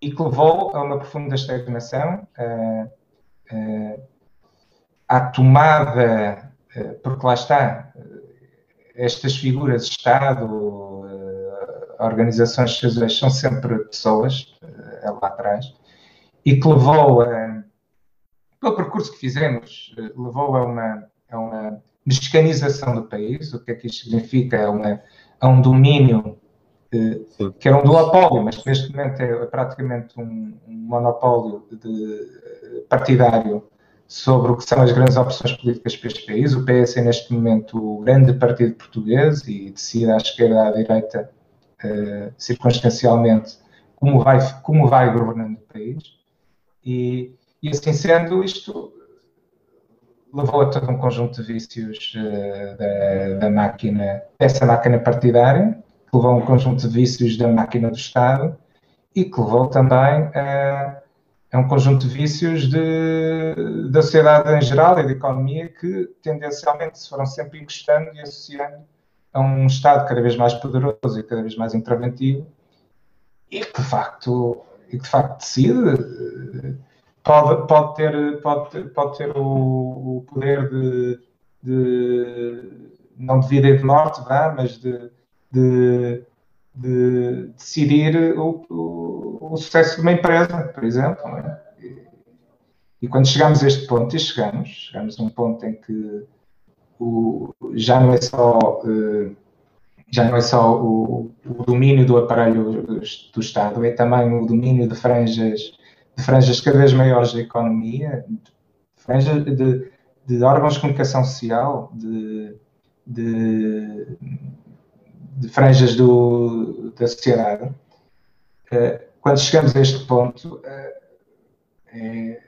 e que levou a uma profunda estagnação, uh, uh, à tomada, uh, porque lá está, estas figuras de Estado, organizações sociais, são sempre pessoas, lá atrás, e que levou a, pelo percurso que fizemos, levou a uma é uma mexicanização do país. O que é que isto significa? É, uma, é um domínio eh, que era um duopólio, mas que neste momento é praticamente um, um monopólio de, eh, partidário sobre o que são as grandes opções políticas para este país. O PS é neste momento o grande partido português e decide à esquerda à direita, eh, circunstancialmente, como vai, como vai governando o país. E, e assim sendo, isto levou a todo um conjunto de vícios uh, da, da, máquina, dessa máquina partidária, que levou a um conjunto de vícios da máquina do Estado e que levou também a, a um conjunto de vícios de, da sociedade em geral e da economia que tendencialmente se foram sempre encostando e associando a um Estado cada vez mais poderoso e cada vez mais interventivo e que de facto, e que de facto decide pode, pode, ter, pode, pode ter o, o poder de, de, não de vida e de morte, vá, mas de, de, de decidir o, o, o, sucesso de uma empresa, por exemplo. É? E, e, quando chegamos a este ponto, e chegamos, chegamos a um ponto em que o, já não é só. Uh, já não é só o, o, domínio do aparelho do Estado, é também o domínio de franjas de franjas cada vez maiores da economia, de, franjas de, de órgãos de comunicação social, de, de, de franjas do, da sociedade. Eh, quando chegamos a este ponto, eh, é,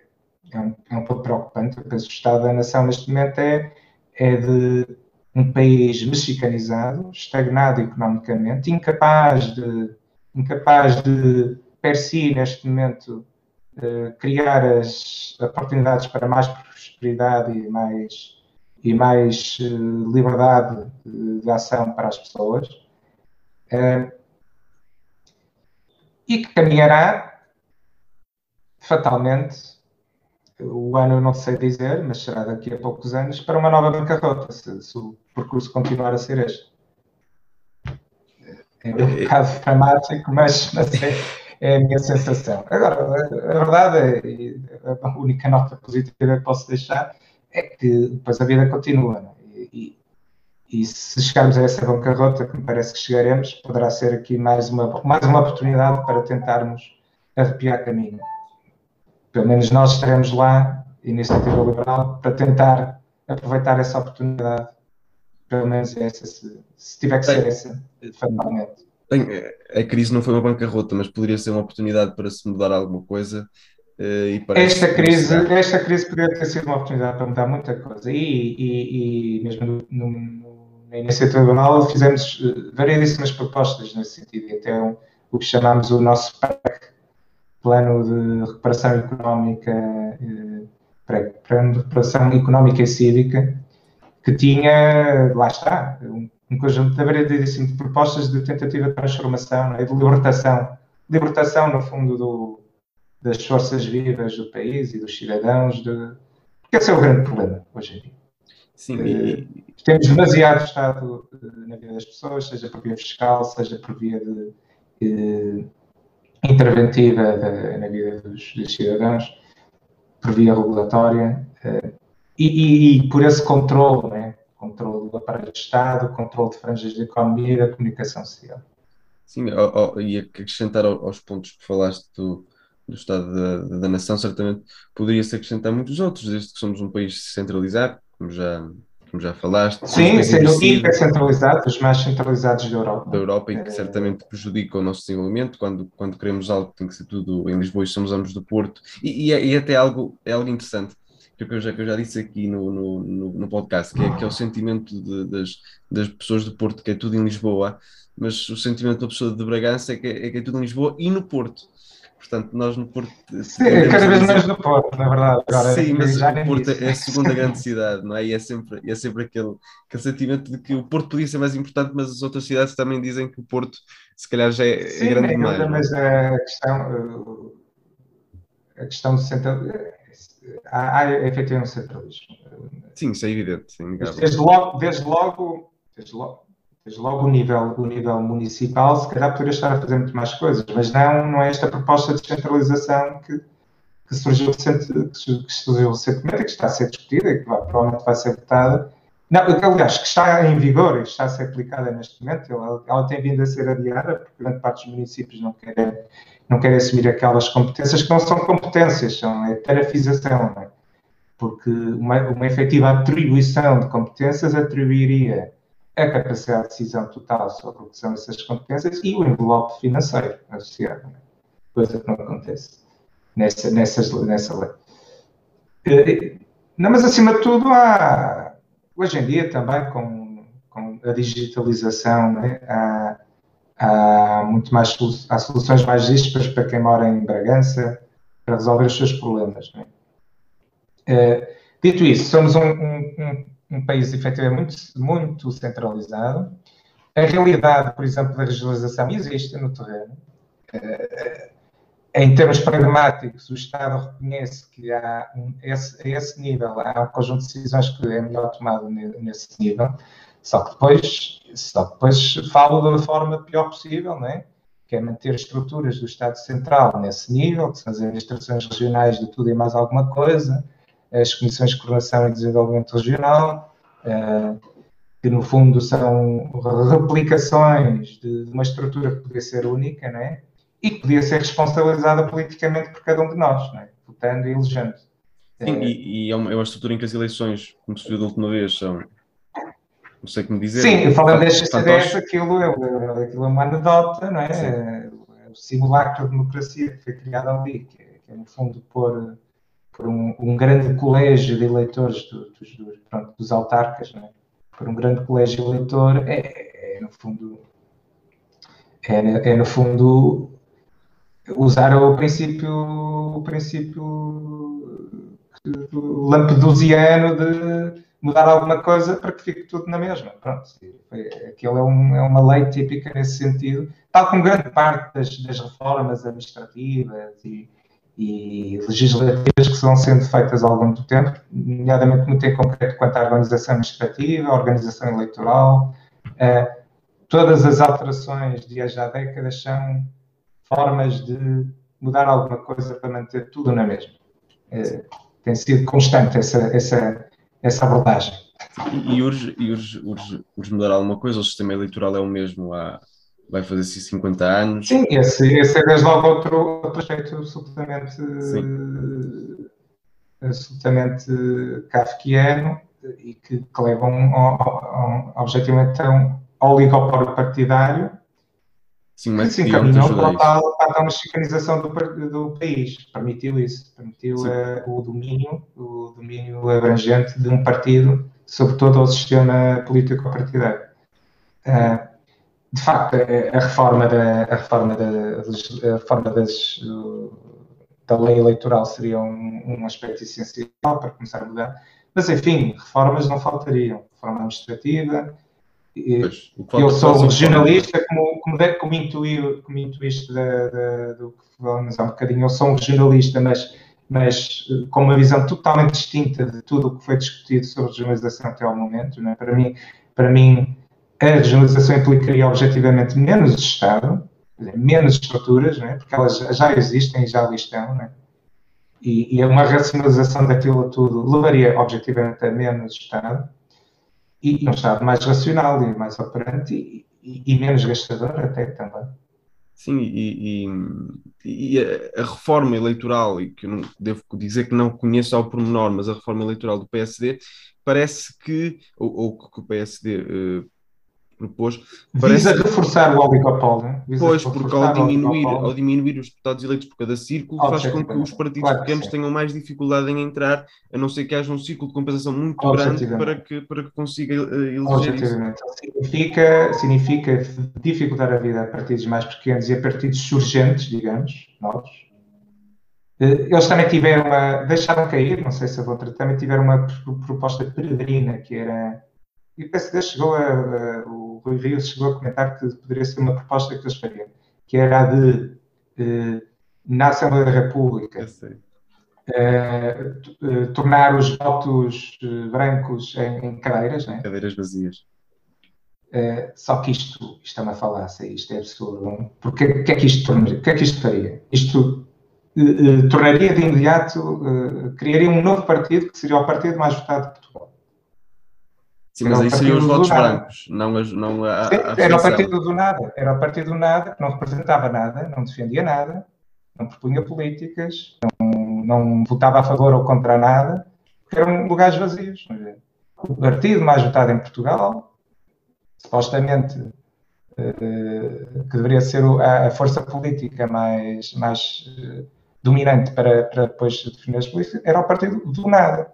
é, um, é um pouco preocupante. Eu penso que o Estado da Nação, neste momento, é, é de um país mexicanizado, estagnado economicamente, incapaz de, incapaz de, per si, neste momento, criar as oportunidades para mais prosperidade e mais, e mais uh, liberdade de, ação para as pessoas. Uh, e que caminhará fatalmente, o ano eu não sei dizer, mas será daqui a poucos anos, para uma nova bancarrota, se, se o percurso continuar a ser este. É um bocado dramático, mas, mas é, é a minha sensação. Agora, a verdade é, a única nota positiva que posso deixar é que depois a vida continua. Né? E, e, se chegarmos a essa bancarrota, que me parece que chegaremos, poderá ser aqui mais uma, mais uma oportunidade para tentarmos arrepiar caminho. Pelo menos nós estaremos lá, Iniciativa Liberal, para tentar aproveitar essa oportunidade. Pelo menos essa, se, se tiver que ser essa, fatalmente. Bem, a crise não foi uma bancarrota, mas poderia ser uma oportunidade para se mudar alguma coisa. Uh, esta, crise, esta crise poderia ter sido uma oportunidade para mudar muita coisa. E, e, e mesmo no, no, na iniciativa global fizemos eh, variedíssimas propostas nesse sentido. Até um, o que chamamos o nosso PAC, Plano de Recuperação Económica, eh, Plano de Recuperação Económica e Cívica, que tinha, lá está, um, um conjunto de variedíssimo de propostas de tentativa de transformação é? de libertação. Libertação, no fundo, do, das forças vivas do país e dos cidadãos, de... porque esse é o grande problema hoje em dia. Sim, e... Temos demasiado Estado eh, na vida das pessoas, seja por via fiscal, seja por via de, de interventiva de, na vida dos, dos, cidadãos, por via regulatória. E, e, e, por esse controle, né? Controle do aparelho de Estado, controle de franjas de economia e da comunicação social. Sim, oh, oh, e acrescentar aos pontos que falaste do, do Estado da, da Nação, certamente poderia-se acrescentar muitos outros, desde que somos um país centralizado, como já, como já falaste. Sim, sendo centralizado, os mais centralizados da Europa. Da Europa e que é. certamente prejudica o nosso desenvolvimento. Quando, quando queremos algo, tem que ser tudo em Lisboa e somos ambos do Porto. E, e, é, e até algo, é algo interessante que eu já, que eu já disse aqui no, no, no, no podcast, que é, que é o sentimento de, das, das pessoas do Porto, que é tudo em Lisboa, mas o sentimento da pessoa de Bragança é que é, é, que é tudo em Lisboa e no Porto. Portanto, nós no Porto. Sim, é cada vez mais no Porto, na verdade. Agora, sim, mas o Porto é a segunda grande cidade, não é? E é sempre, é sempre aquele, aquele sentimento de que o Porto podia ser mais importante, mas as outras cidades também dizem que o Porto, se calhar, já é, sim, é grande demais. É? Mas a questão, a questão de central há, há efetivamente um centralismo. Sim, isso é evidente. Sim, desde, logo, desde, logo, desde, logo, desde logo o nível, o nível municipal, se calhar poderia estar a fazer muito mais coisas, mas não, não é esta proposta de descentralização que, que, surgiu, recente, que surgiu recentemente, que está a ser discutida e que vai, provavelmente vai ser votada. Não, aliás, que está em vigor e está a ser aplicada neste momento, ela, ela tem vindo a ser adiada, porque grande parte dos municípios não querem não quer assumir aquelas competências que não são competências, são é tarafização, é? porque uma, uma efetiva atribuição de competências atribuiria a capacidade de decisão total sobre o que são essas competências e o envelope financeiro associado, é? coisa que não acontece nessa, nessas, nessa lei. Eh, não, mas acima de tudo há, hoje em dia também com, com a digitalização, é? há, há muito mais há soluções mais gispas para quem mora em Bragança para resolver os seus problemas. É? dito isso, somos um, um, um, país efetivamente muito, muito centralizado. A realidade, por exemplo, da regionalização existe no terreno. É, em termos pragmáticos, o Estado reconhece que há um, esse, a esse nível há um conjunto de decisões que é melhor tomado nesse nível. Só que depois, só que depois falo da forma pior possível, não é? que é manter estruturas do Estado Central nesse nível, que são as administrações regionais de tudo e mais alguma coisa, as comissões de coordenação e desenvolvimento regional, eh, que no fundo são replicações de uma estrutura que podia ser única, não é? E que podia ser responsabilizada politicamente por cada um de nós, é? votando e elegendo. Sim, e, e é, uma, é uma estrutura em que as eleições, como se viu da última vez, são não sei como dizer. Sim, falando deste CDS, aquilo, é, aquilo é uma anedota, não é? é? o simulacro de democracia que foi criado ali, que é, que é no fundo pôr, por um, um, grande colégio de eleitores do, dos, dos, pronto, dos autarcas, não é? por um grande colégio eleitor, é, é no fundo é, é, no fundo usar o princípio o princípio lampedusiano de mudar alguma coisa para que fique tudo na mesma. Pronto, aquilo é, um, é uma lei típica nesse sentido, tal como grande parte das, das reformas administrativas e, e, legislativas que vão sendo feitas ao longo do tempo, nomeadamente muito em concreto quanto à organização administrativa, à organização eleitoral. Uh, todas as alterações de hoje há décadas são formas de mudar alguma coisa para manter tudo na mesma. Uh, tem sido constante essa, essa essa abordagem. E, e, urge, e urge, urge, urge, mudar alguma coisa? O sistema eleitoral é o mesmo há, vai fazer-se 50 anos? Sim, esse, esse é desde logo outro, outro aspecto absolutamente, absolutamente kafkiano. e que, que levam ao, ao, objetivamente a um oligopólio partidário Sim, mas que se encaminhou para, a mexicanização do, do país. Permitiu isso, permitiu uh, o domínio, o domínio abrangente de um partido sobre todo o sistema político partidário. Uh, de facto, a reforma da, a reforma da, a reforma das, da lei eleitoral seria um, um aspecto essencial para começar a mudar. Mas, enfim, reformas não faltariam. Reforma administrativa. Eu sou um regionalista, como, como, como, intui, como intuíste da, da, do que falamos há um bocadinho. Eu sou um regionalista, mas, mas com uma visão totalmente distinta de tudo o que foi discutido sobre regionalização até ao momento. Né? Para mim, para mim a regionalização implicaria objetivamente menos Estado, menos estruturas, é? porque elas já existem e já ali estão, é? e, e uma racionalização daquilo tudo levaria objetivamente a menos Estado, e, e um Estado mais racional e mais operante e, e, e menos gastador até também. Sim, e, e, e, a reforma eleitoral, e que eu não, devo dizer que não conheço ao pormenor, mas a reforma eleitoral do PSD, parece que, ou, ou que o PSD uh, propôs. Visa reforçar o oligopólio. Pois, porque ao diminuir, ao diminuir os deputados eleitos por cada círculo, faz com que os partidos claro pequenos tenham mais dificuldade em entrar, a não ser que haja um círculo de compensação muito grande para que, para que consiga eh, eleger isso. Significa, significa dificultar a vida a partidos mais pequenos e a partidos surgentes, digamos, novos. Eh, eles também tiveram uma, deixaram cair, não sei se vou tratar, também tiveram uma proposta peregrina que era e o PSD chegou a, a, o Rui Rios chegou a comentar que poderia ser uma proposta que eles fariam, que era a de, eh, na Assembleia da República, eh, eh, tornar os votos eh, brancos em, em cadeiras, né? cadeiras vazias. Uh, só que isto, isto é uma falácia, isto é absurdo. Porque o que é que isto tornaria? O que é que isto faria? Isto uh, tornaria de imediato, criaria um novo partido que seria o partido mais votado de Portugal. Sim, mas aí seriam os votos brancos, não, as, não a, a Era o partido do nada, era o partido do nada, que não representava nada, não defendia nada, não propunha políticas, não, não votava a favor ou contra nada, eram lugares vazios. O partido mais votado em Portugal, supostamente eh, que deveria ser a, força política mais, mais eh, dominante para, para depois definir as políticas, era o partido do nada.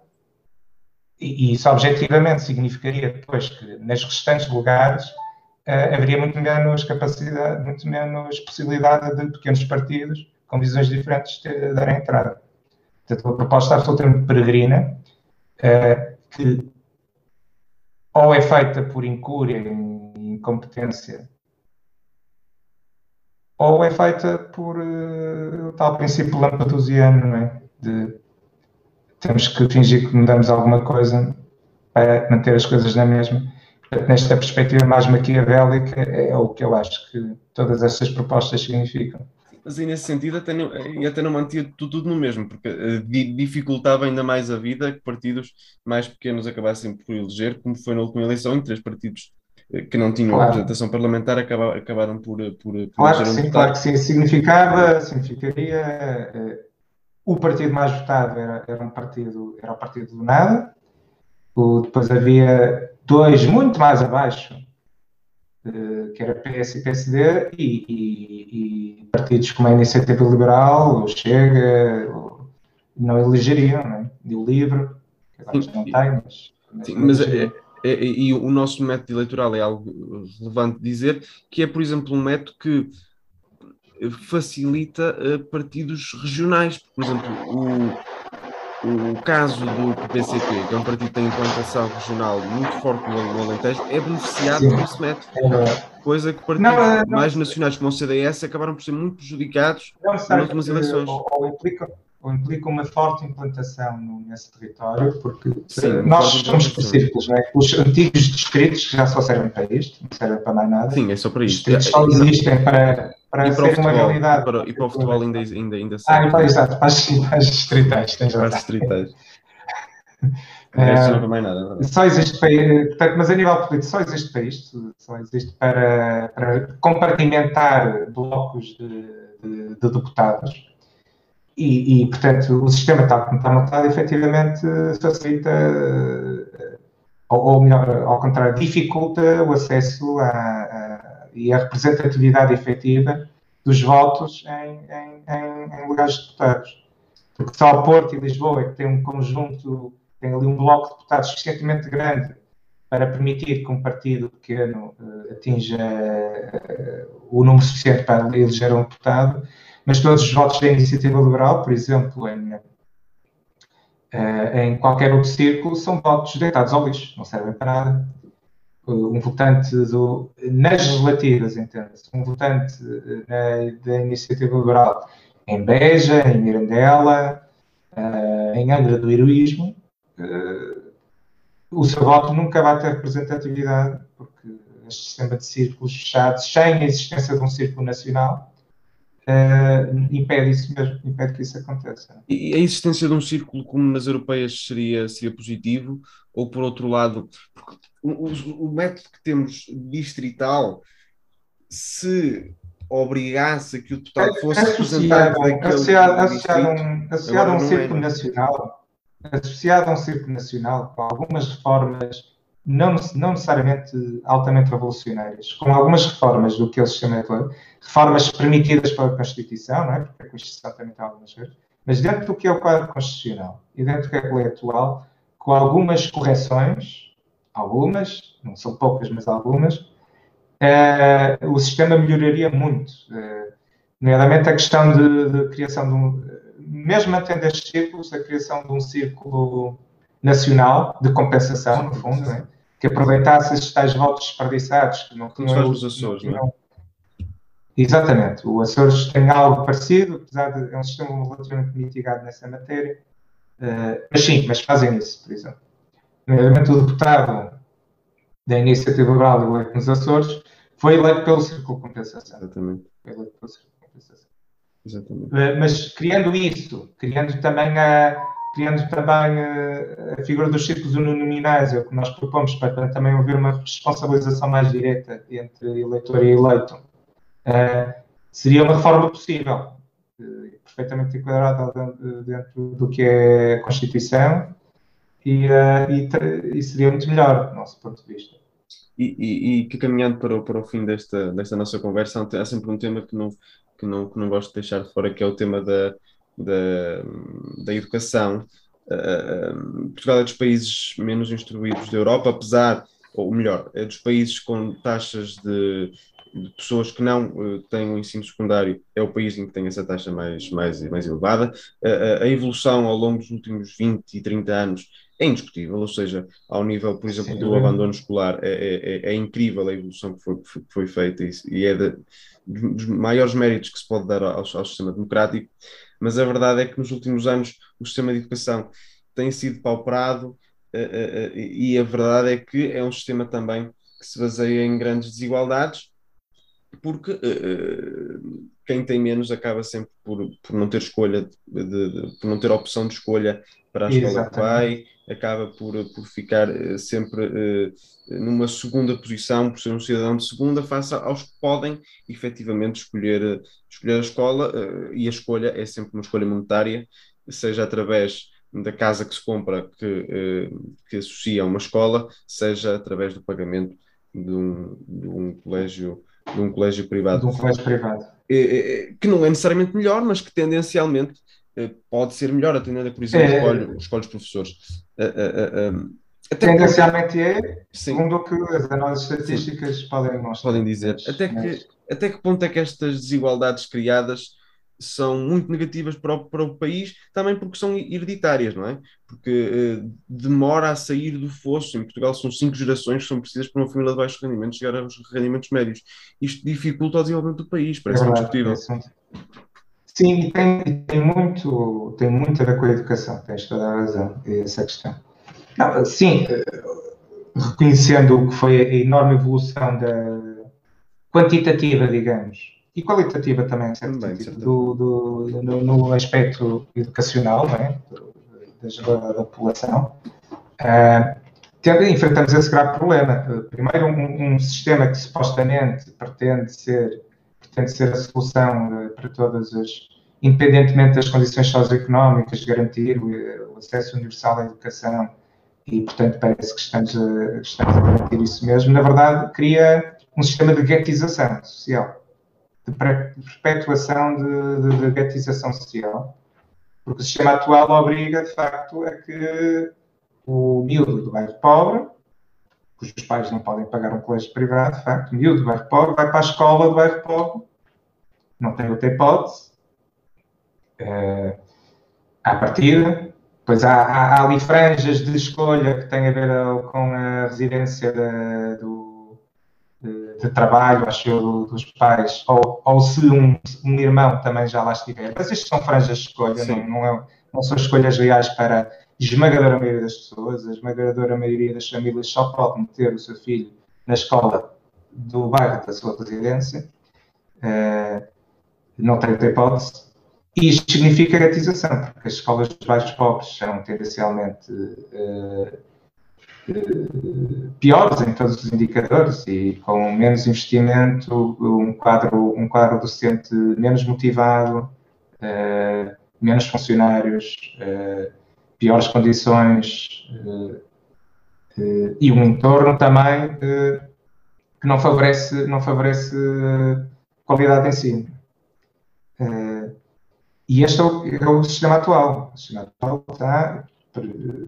E isso objetivamente significaria depois que nas restantes lugares uh, haveria muito menos capacidade, muito menos possibilidade de pequenos partidos com visões diferentes de darem entrada. Portanto, a proposta absolutamente peregrina, uh, que ou é feita por incúria e incompetência, ou é feita por uh, o tal princípio lampedusiano, não é? De temos que fingir que mudamos alguma coisa para manter as coisas na mesma. Nesta perspectiva mais maquiavélica, é o que eu acho que todas estas propostas significam. Mas aí, nesse sentido, até não, até não mantia tudo, tudo no mesmo, porque uh, dificultava ainda mais a vida que partidos mais pequenos acabassem por eleger, como foi na última eleição, em três partidos uh, que não tinham claro. representação parlamentar acabaram, por, eh, por, por claro que sim, claro que sim. Significava, significaria o partido mais votado era, era um partido, era o partido do nada. O, depois havia dois muito mais abaixo, uh, que era PS e PSD, e, e, e, partidos como a Iniciativa Liberal, o Chega, o, não elegeriam, né? E o Livre, que agora já não tem, mas. Sim, mas é, é, e o nosso método eleitoral é algo relevante dizer, que é, por exemplo, um método que facilita uh, partidos regionais. Por exemplo, o, o caso do PCP, que é um partido que tem implantação regional muito forte no, Alentejo, é beneficiado por esse método. É coisa que partidos não, não, mais nacionais como o CDS acabaram por ser muito prejudicados nas últimas eleições. Ou, ou implica, ou implica uma forte implantação nesse território, porque Sim, nós somos específicos, não é? Os antigos distritos que já só servem para isto, não servem para mais nada. Sim, é só para isto. Os só existem para para, e para ser futebol, uma realidade. E para, e para o futebol ainda, ainda, ainda Ah, então, exato, para as, para as distritais, tens Para as distritais. não mais nada, é só existe mas a nível político só existe para isto, só existe para, para compartimentar blocos de, de, de deputados e, e, portanto, o sistema tal como está montado efetivamente facilita ou, ou melhor, ao contrário, dificulta o acesso a, a, e a representatividade efetiva dos votos em, em, em, em lugares de deputados. Porque só Porto e Lisboa é que tem um conjunto, tem ali um bloco de deputados suficientemente grande para permitir que um partido pequeno uh, atinja uh, o número suficiente para eleger um deputado, mas todos os votos da iniciativa liberal, por exemplo, em, uh, em qualquer outro círculo, são votos deitados ao lixo, não servem para nada. Um votante do, nas legislativas, entende-se, um votante na, da iniciativa liberal em Beja, em Mirandela, em Angra do Heroísmo, o seu voto nunca vai ter representatividade, porque este sistema de círculos fechados, sem a existência de um círculo nacional, uh, impede isso mesmo, impede que isso aconteça. E a existência de um círculo como nas europeias seria, seria positivo? Ou, por outro lado, o, o, método que temos distrital, se obrigasse que o deputado fosse associado, associado, associado, um, associado a um círculo é. nacional, associado a um círculo nacional com algumas reformas não, não necessariamente altamente revolucionárias, com algumas reformas do que eles chamam de reformas permitidas pela Constituição, não é? porque a Constituição também tem algumas coisas, mas dentro do que é o quadro constitucional e dentro do que é a lei atual, com algumas correções, algumas, não são poucas, mas algumas, uh, o sistema melhoraria muito. Uh, nomeadamente a questão de, de criação de um, mesmo mantendo estes círculos, a criação de um círculo nacional de compensação, no fundo, né? Que aproveitasse estes tais votos desperdiçados que não tinham. os Açores, não, não é? Exatamente. O Açores tem algo parecido, apesar de é um sistema relativamente mitigado nessa matéria. Uh, mas sim, mas fazem isso, por exemplo. Nomeadamente o deputado da Iniciativa Liberal eleito nos Açores foi eleito pelo Círculo de Compensação. Exatamente. Foi eleito pelo Círculo Exatamente. Eh, mas criando isso, criando também a, criando também a, a figura dos círculos uninominais, é o que nós propomos para também haver uma responsabilização mais direta entre eleitor e eleito, uh, seria uma reforma possível, uh, perfeitamente enquadrada dentro, do que é a Constituição e, e, e, seria muito melhor, do nosso ponto de vista. E, e, e que caminhando para o, para o fim desta, desta nossa conversa, há sempre um tema que não, que não, que não gosto de deixar de fora, que é o tema da, da, da educação. Uh, Portugal é dos países menos instruídos da Europa, apesar, ou melhor, é dos países com taxas de, de pessoas que não uh, têm o um ensino secundário, é o país em que tem essa taxa mais, mais, mais elevada. Uh, a evolução ao longo dos últimos 20 e 30 anos é indiscutível, ou seja, ao nível, por exemplo, do abandono escolar, é, é, é, é incrível a evolução que foi, que foi feita e, e é de, dos maiores méritos que se pode dar ao, ao, sistema democrático, mas a verdade é que nos últimos anos o sistema de educação tem sido pauperado uh, uh, uh, e a verdade é que é um sistema também que se baseia em grandes desigualdades, porque quem tem menos acaba sempre por, por não ter escolha, de, de, por não ter opção de escolha para a escola Exatamente. que vai, acaba por, por ficar uh, sempre uh, numa segunda posição, por ser um cidadão de segunda, face aos que podem efetivamente escolher, escolher a escola, e a escolha é sempre uma escolha monetária, seja através da casa que se compra que, que associa a uma escola, seja através do pagamento de um, de um colégio de um colégio privado. De um colégio privado. Que não é necessariamente melhor, mas que tendencialmente pode ser melhor, atendendo a, por exemplo, é, escolhe, escolhe os professores. Uh, uh, Tendencialmente é, sim. segundo o que as análises estatísticas sim. podem mostrar. Podem dizer. Até que, até que ponto é que estas desigualdades criadas são muito negativas para o, para o país, também porque são hereditárias, não é? Porque uh, demora a sair do fosso. Em Portugal são cinco gerações que são precisas para uma família de baixos rendimentos chegar aos rendimentos médios. Isto dificulta o desenvolvimento do país, parece é indiscutível. É Sim, tem, tem, muito, tem muito a ver com a educação, tens toda a razão, essa questão. Não, sim, eh, reconhecendo o que foi a enorme evolução da quantitativa, digamos, e qualitativa também, certo? Também, do, do, no, no, aspecto educacional, é? da, da população, uh, enfrentamos esse grave problema. Primeiro, um, um sistema que supostamente pretende ser tem de ser a solução para todas as, independentemente das condições socioeconómicas, garantir o, o acesso universal à educação e, portanto, parece que estamos a, estamos a garantir isso mesmo. Na verdade, cria um sistema de guetização social, de perpetuação de, de, de guetização social, porque o sistema atual obriga, de facto, a que o miúdo do bairro pobre, cujos pais não podem pagar um colégio privado, de facto, o miúdo do bairro pobre vai para a escola do bairro pobre, não tem outra hipótese, uh, à partida, Pois há, há, há, ali franjas de escolha que têm a ver com a residência de, do, de, de trabalho, acho eu, dos pais, ou, ou se um, um, irmão também já lá estiver. Mas isto são franjas de escolha, não, não, é, não, são escolhas reais para esmagadora maioria das pessoas. A esmagadora maioria das famílias só pode meter o seu filho na escola do bairro da sua residência. Uh, não tem outra hipótese. E isto significa gatização, porque as escolas dos bairros pobres são tendencialmente uh, uh, piores em todos os indicadores e com menos investimento, um quadro, um quadro docente menos motivado, menos funcionários, piores condições e um entorno também que não favorece, não favorece qualidade de ensino. E este é o, é o sistema atual. O sistema atual está,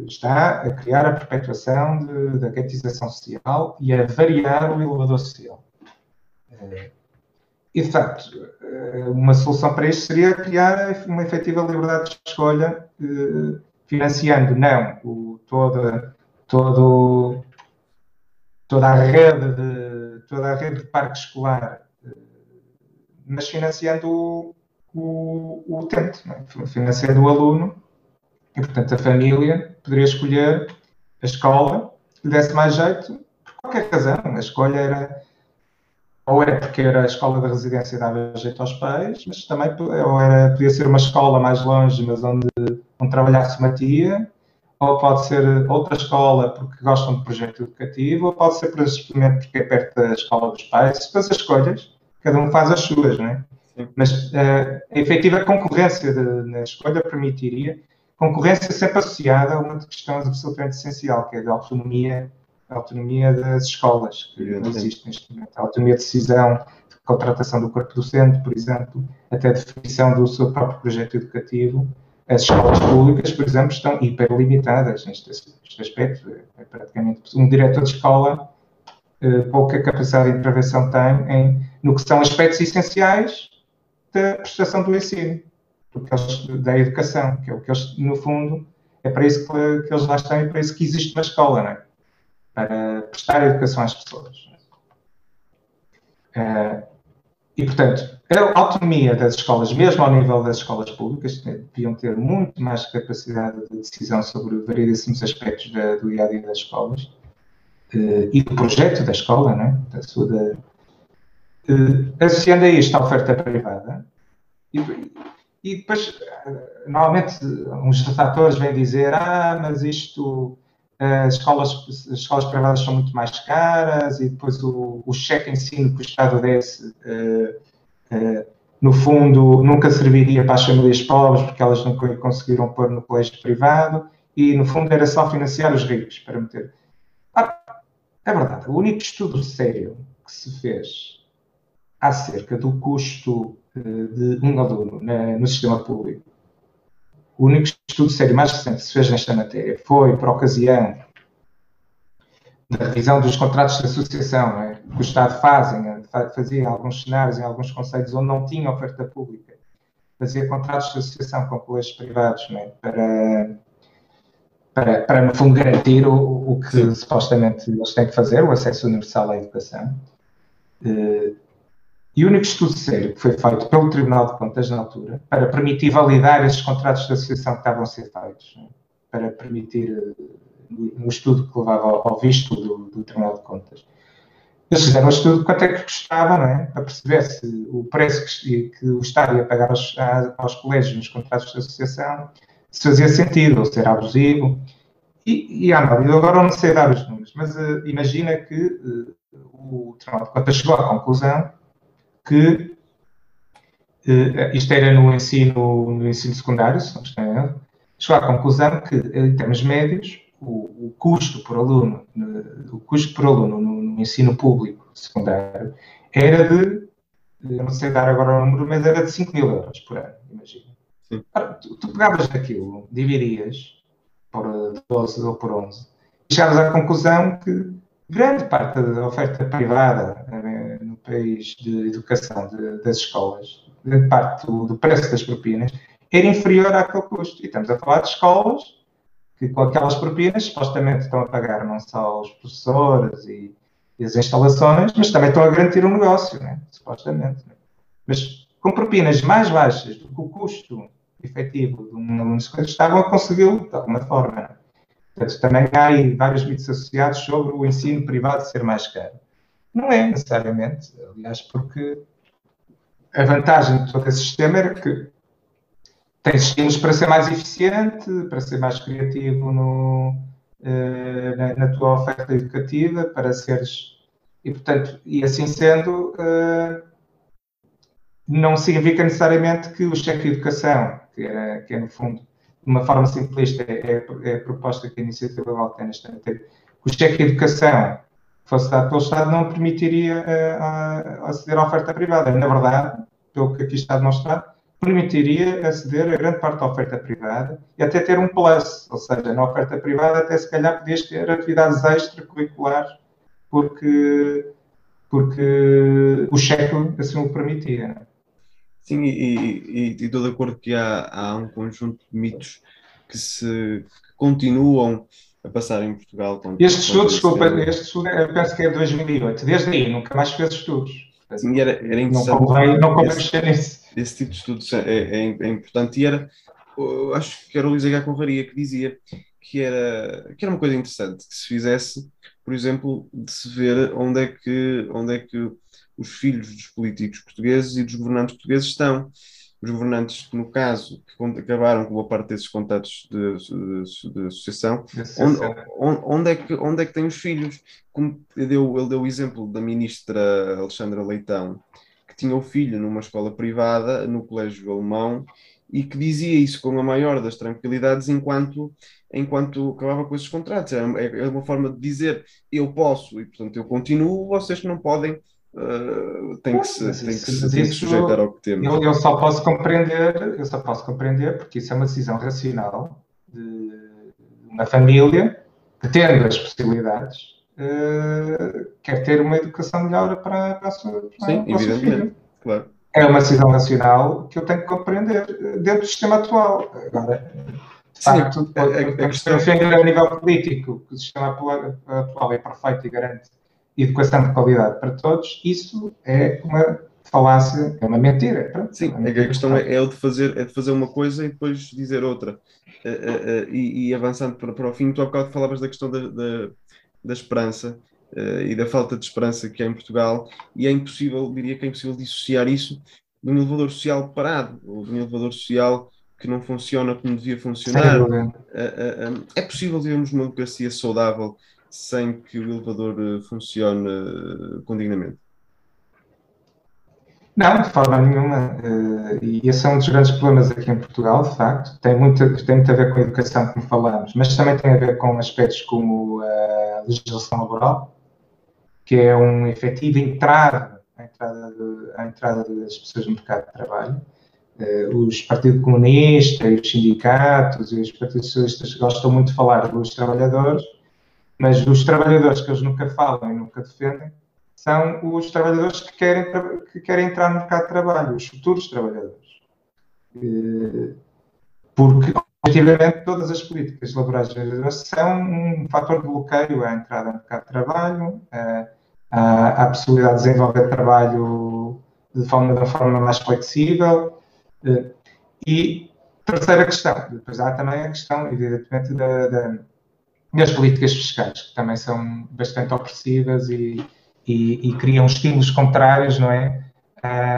está a criar a perpetuação de, da guetização social e a variar o elevador social. Eh, e, de facto, eh, uma solução para isto seria criar uma efetiva liberdade de escolha, eh, financiando não o, toda, todo, toda a rede de toda a rede de parque escolar, mas financiando o, o utente, é? financiando o aluno, e portanto a família poderia escolher a escola que desse mais jeito, por qualquer razão. A escolha era, ou era porque era a escola da residência dava jeito aos pais, mas também ou era, podia ser uma escola mais longe, mas onde, onde trabalhasse uma tia, ou pode ser outra escola porque gostam do projeto educativo, ou pode ser simplesmente porque é perto da escola dos pais. Todas as escolhas, cada um faz as suas, não é? Mas uh, a efetiva concorrência de, na escolha permitiria concorrência sempre associada a uma questão absolutamente essencial, que é a autonomia, a autonomia das escolas, que não existe neste momento. A autonomia de decisão, de contratação do corpo docente, por exemplo, até a definição do seu próprio projeto educativo. As escolas públicas, por exemplo, estão hiperlimitadas neste, neste aspecto. É praticamente um diretor de escola eh, pouca capacidade de intervenção tem em, no que são aspectos essenciais da prestação do ensino, da educação, que é o que eles, no fundo, é para isso que, que eles lá estão e para isso que existe uma escola, não é? Para prestar educação às pessoas. Uh, e, portanto, a autonomia das escolas, mesmo ao nível das escolas públicas, deviam ter muito mais capacidade de decisão sobre variedíssimos aspectos da, do dia a dia das escolas uh, e do projeto da escola, né? da sua, da, Uh, associando a isto a oferta privada, e, e depois, uh, normalmente, uns detratores vêm dizer: ah, mas isto, as escolas, as escolas privadas são muito mais caras, e depois o, o cheque ensino que o Estado desse, uh, no fundo, nunca serviria para as famílias pobres, porque elas nunca conseguiram pôr no colégio privado, e no fundo era só financiar os ricos para meter. Ah, é verdade, o único estudo sério que se fez acerca do custo eh, de um aluno no sistema público. O único estudo sério mais recente que se fez nesta matéria foi, por ocasião da revisão dos contratos de associação, é? que o Estado fazem, fazia em alguns cenários, em alguns conselhos onde não tinha oferta pública, fazia contratos de associação com colégios privados é? para, para, para, no fundo, garantir o, o que Sim. supostamente eles têm que fazer, o acesso universal à educação. Uh, e o único estudo sério que foi feito pelo Tribunal de Contas na altura, para permitir validar esses contratos de associação que estavam a ser feitos, né? para permitir um eh, estudo que levava ao visto do, do, Tribunal de Contas. Eles fizeram um estudo de quanto é que custava, não é? para perceber se o preço que, que o Estado ia pagar aos, aos colégios nos contratos de associação se fazia sentido ou se era abusivo. E, e ah, eu agora não sei dar os números, mas uh, imagina que uh, o Tribunal de Contas chegou à conclusão que uh, isto era no ensino, no ensino secundário, se não estou chegou à conclusão que, em termos médios, o, o custo por aluno, o custo por aluno no, no, ensino público secundário era de, não sei dar agora o número, mas era de 5 mil euros por ano, imagina. tu, tu pegavas aquilo, dividias por 12 ou por 11, e chegavas à conclusão que grande parte da oferta privada país de educação de, das escolas, grande parte do, do preço das propinas, era inferior àquele custo. E estamos a falar de escolas que com aquelas propinas supostamente estão a pagar não só os professores e, e as instalações, mas também estão a garantir um negócio, né? supostamente. Né? Mas com propinas mais baixas do que o custo efetivo de um aluno secundário, estavam a consegui-lo de alguma forma. Né? Portanto, também há aí vários mitos associados sobre o ensino privado ser mais caro. Não é necessariamente, aliás, porque a vantagem de todo esse sistema era que tem estímulos para ser mais eficiente, para ser mais criativo no, uh, na, na, tua oferta educativa, para seres. E, portanto, e assim sendo, uh, não significa necessariamente que o cheque de educação, que é, que é no fundo, de uma forma simplista, é, é, é a proposta que a iniciativa liberal tem neste momento, o cheque de educação fosse dado pelo Estado não permitiria uh, aceder à oferta privada. Na verdade, pelo que aqui está demonstrado, permitiria aceder a grande parte da oferta privada e até ter um plus, ou seja, na oferta privada até se calhar podias ter atividades extracurriculares porque, porque o cheque assim o permitia. É? Sim, e, e, e estou de acordo que há, há um conjunto de mitos que se que continuam a passar em Portugal. Este estudo, desculpa, este estudo eu penso que é de 2008. Desde aí nunca mais fez estudos. Sim, era, era interessante. Não convém, não convém mexer nisso esse tipo de estudos é, é, é importante. E era, acho que era o Luís H. Conraria que dizia que era, que era uma coisa interessante que se fizesse, por exemplo, de se ver onde é que, onde é que os filhos dos políticos portugueses e dos governantes portugueses estão. Os governantes, no caso, que acabaram com boa parte desses contatos de, de, de associação, onde, onde, é que, onde é que têm os filhos? Como ele deu, ele deu o exemplo da ministra Alexandra Leitão, tinha o filho numa escola privada, no colégio alemão, e que dizia isso com a maior das tranquilidades enquanto, enquanto acabava com esses contratos. É, é uma forma de dizer eu posso e, portanto, eu continuo, vocês não podem. Uh, tem que se, tem que se, tem que sujeitar ao que temos. Eu, eu, só posso compreender, eu só posso compreender porque isso é uma decisão racional de uma família que tendo as possibilidades uh, quer ter uma educação melhor para, para a sua para, Sim, para evidentemente, claro. É uma decisão nacional que eu tenho que compreender dentro do sistema atual. Agora, facto, a, a, a questão... defender a nível político que o sistema atual é perfeito e garante educação de qualidade para todos, isso é uma falácia, é uma mentira. Pronto, Sim, é a questão é, é, de fazer, é de fazer uma coisa e depois dizer outra. Uh, uh, uh, e, e, avançando para, para o fim, tu há bocado falavas da questão da, da, da esperança e da falta de esperança que há em Portugal, e é impossível, diria que é impossível dissociar isso de um elevador social parado, ou de um elevador social que não funciona como devia funcionar. Uh, é possível termos uma democracia saudável sem que o elevador funcione com dignamente? Não, de forma nenhuma. E esse é um dos grandes problemas aqui em Portugal, de facto. Tem muito, tem muito a ver com a educação, como falamos, mas também tem a ver com aspectos como a legislação laboral, que é um efetivo entrada, a entrada, de, entrada das pessoas no mercado de trabalho. Os Partido Comunista e os sindicatos e os partidos socialistas gostam muito de falar dos trabalhadores, mas os trabalhadores que eles nunca falam e nunca defendem são os trabalhadores que querem, que querem entrar no mercado de trabalho, os futuros trabalhadores. Porque, objetivamente, todas as políticas laborais são um fator de bloqueio à entrada no mercado de trabalho, à, à possibilidade de desenvolver trabalho de forma, de uma forma mais flexível. E terceira questão, depois há também a questão, evidentemente, da, da, das políticas fiscais, que também são bastante opressivas e, e, e criam estímulos contrários, não é?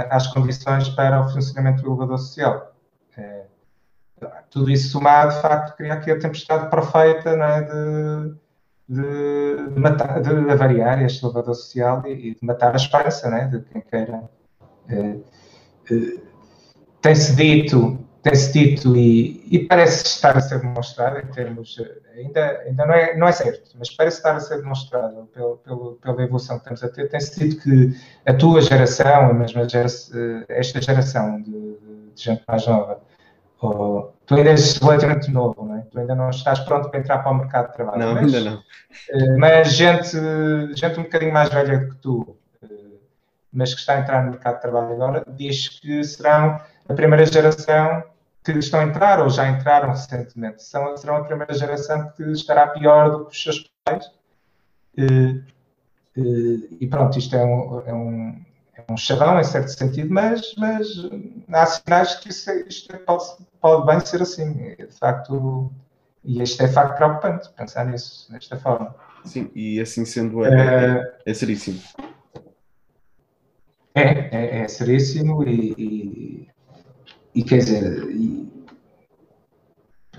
às condições para o funcionamento do elevador social. É, tudo isso somado, de facto, cria aqui a tempestade perfeita não é? de, de, de, matar, de, de avariar este elevador social e, e, de matar a esperança não é? de quem queira. É, é, Tem-se dito tem-se dito e, e, parece estar a ser demonstrado em termos, ainda, ainda não, é, não é certo, mas parece estar a ser demonstrado pelo, pelo, pela evolução que estamos a ter, tem-se dito que a tua geração, a mesma geração, esta geração de, de gente mais nova, ou, tu ainda és relativamente novo, não é? tu ainda não estás pronto para entrar para o mercado de trabalho. Não, mas, ainda não. Eh, mas gente, gente um bocadinho mais velha do que tu, eh, mas que está a entrar no mercado de trabalho agora, diz que serão a primeira geração que estão a entrar ou já entraram recentemente. São, serão a primeira geração que estará pior do que os seus pais. E, e, pronto, isto é um, é um, é um chavão em certo sentido, mas, mas há sinais que isso, é, isto é, pode, pode bem ser assim. De facto, e isto é facto preocupante, pensar nisso, desta forma. Sim, e assim sendo, é, é, é seríssimo. É, é, é seríssimo e, e, quer dizer, e,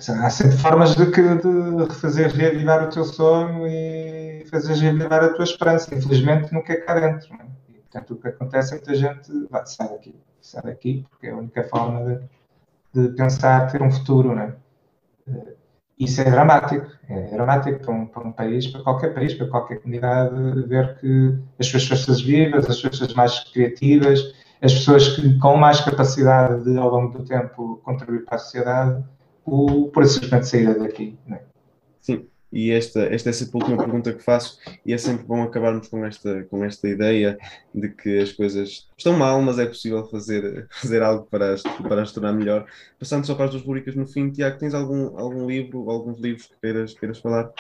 há sempre formas de, de fazer reavivar o teu sonho e fazer reavivar a tua esperança. Infelizmente, nunca é cá dentro. É? E, portanto, o que acontece é que a gente vai, sai daqui, sai daqui, porque é a única forma de, de pensar ter um futuro. Não é? isso é dramático. É dramático para um, para um, país, para qualquer país, para qualquer comunidade, ver que as suas forças vivas, as suas forças mais criativas, as pessoas que com mais capacidade de, ao longo do tempo, contribuir para a sociedade, o, por simplesmente sair daqui. É? Sim, e esta, esta é sempre a última pergunta que faço, e é sempre bom acabarmos com esta, com esta ideia de que as coisas estão mal, mas é possível fazer, fazer algo para as, para as tornar melhor. Passando só para as duas rubricas no fim, Tiago, tens algum, algum livro, alguns livros que queiras, queiras falar?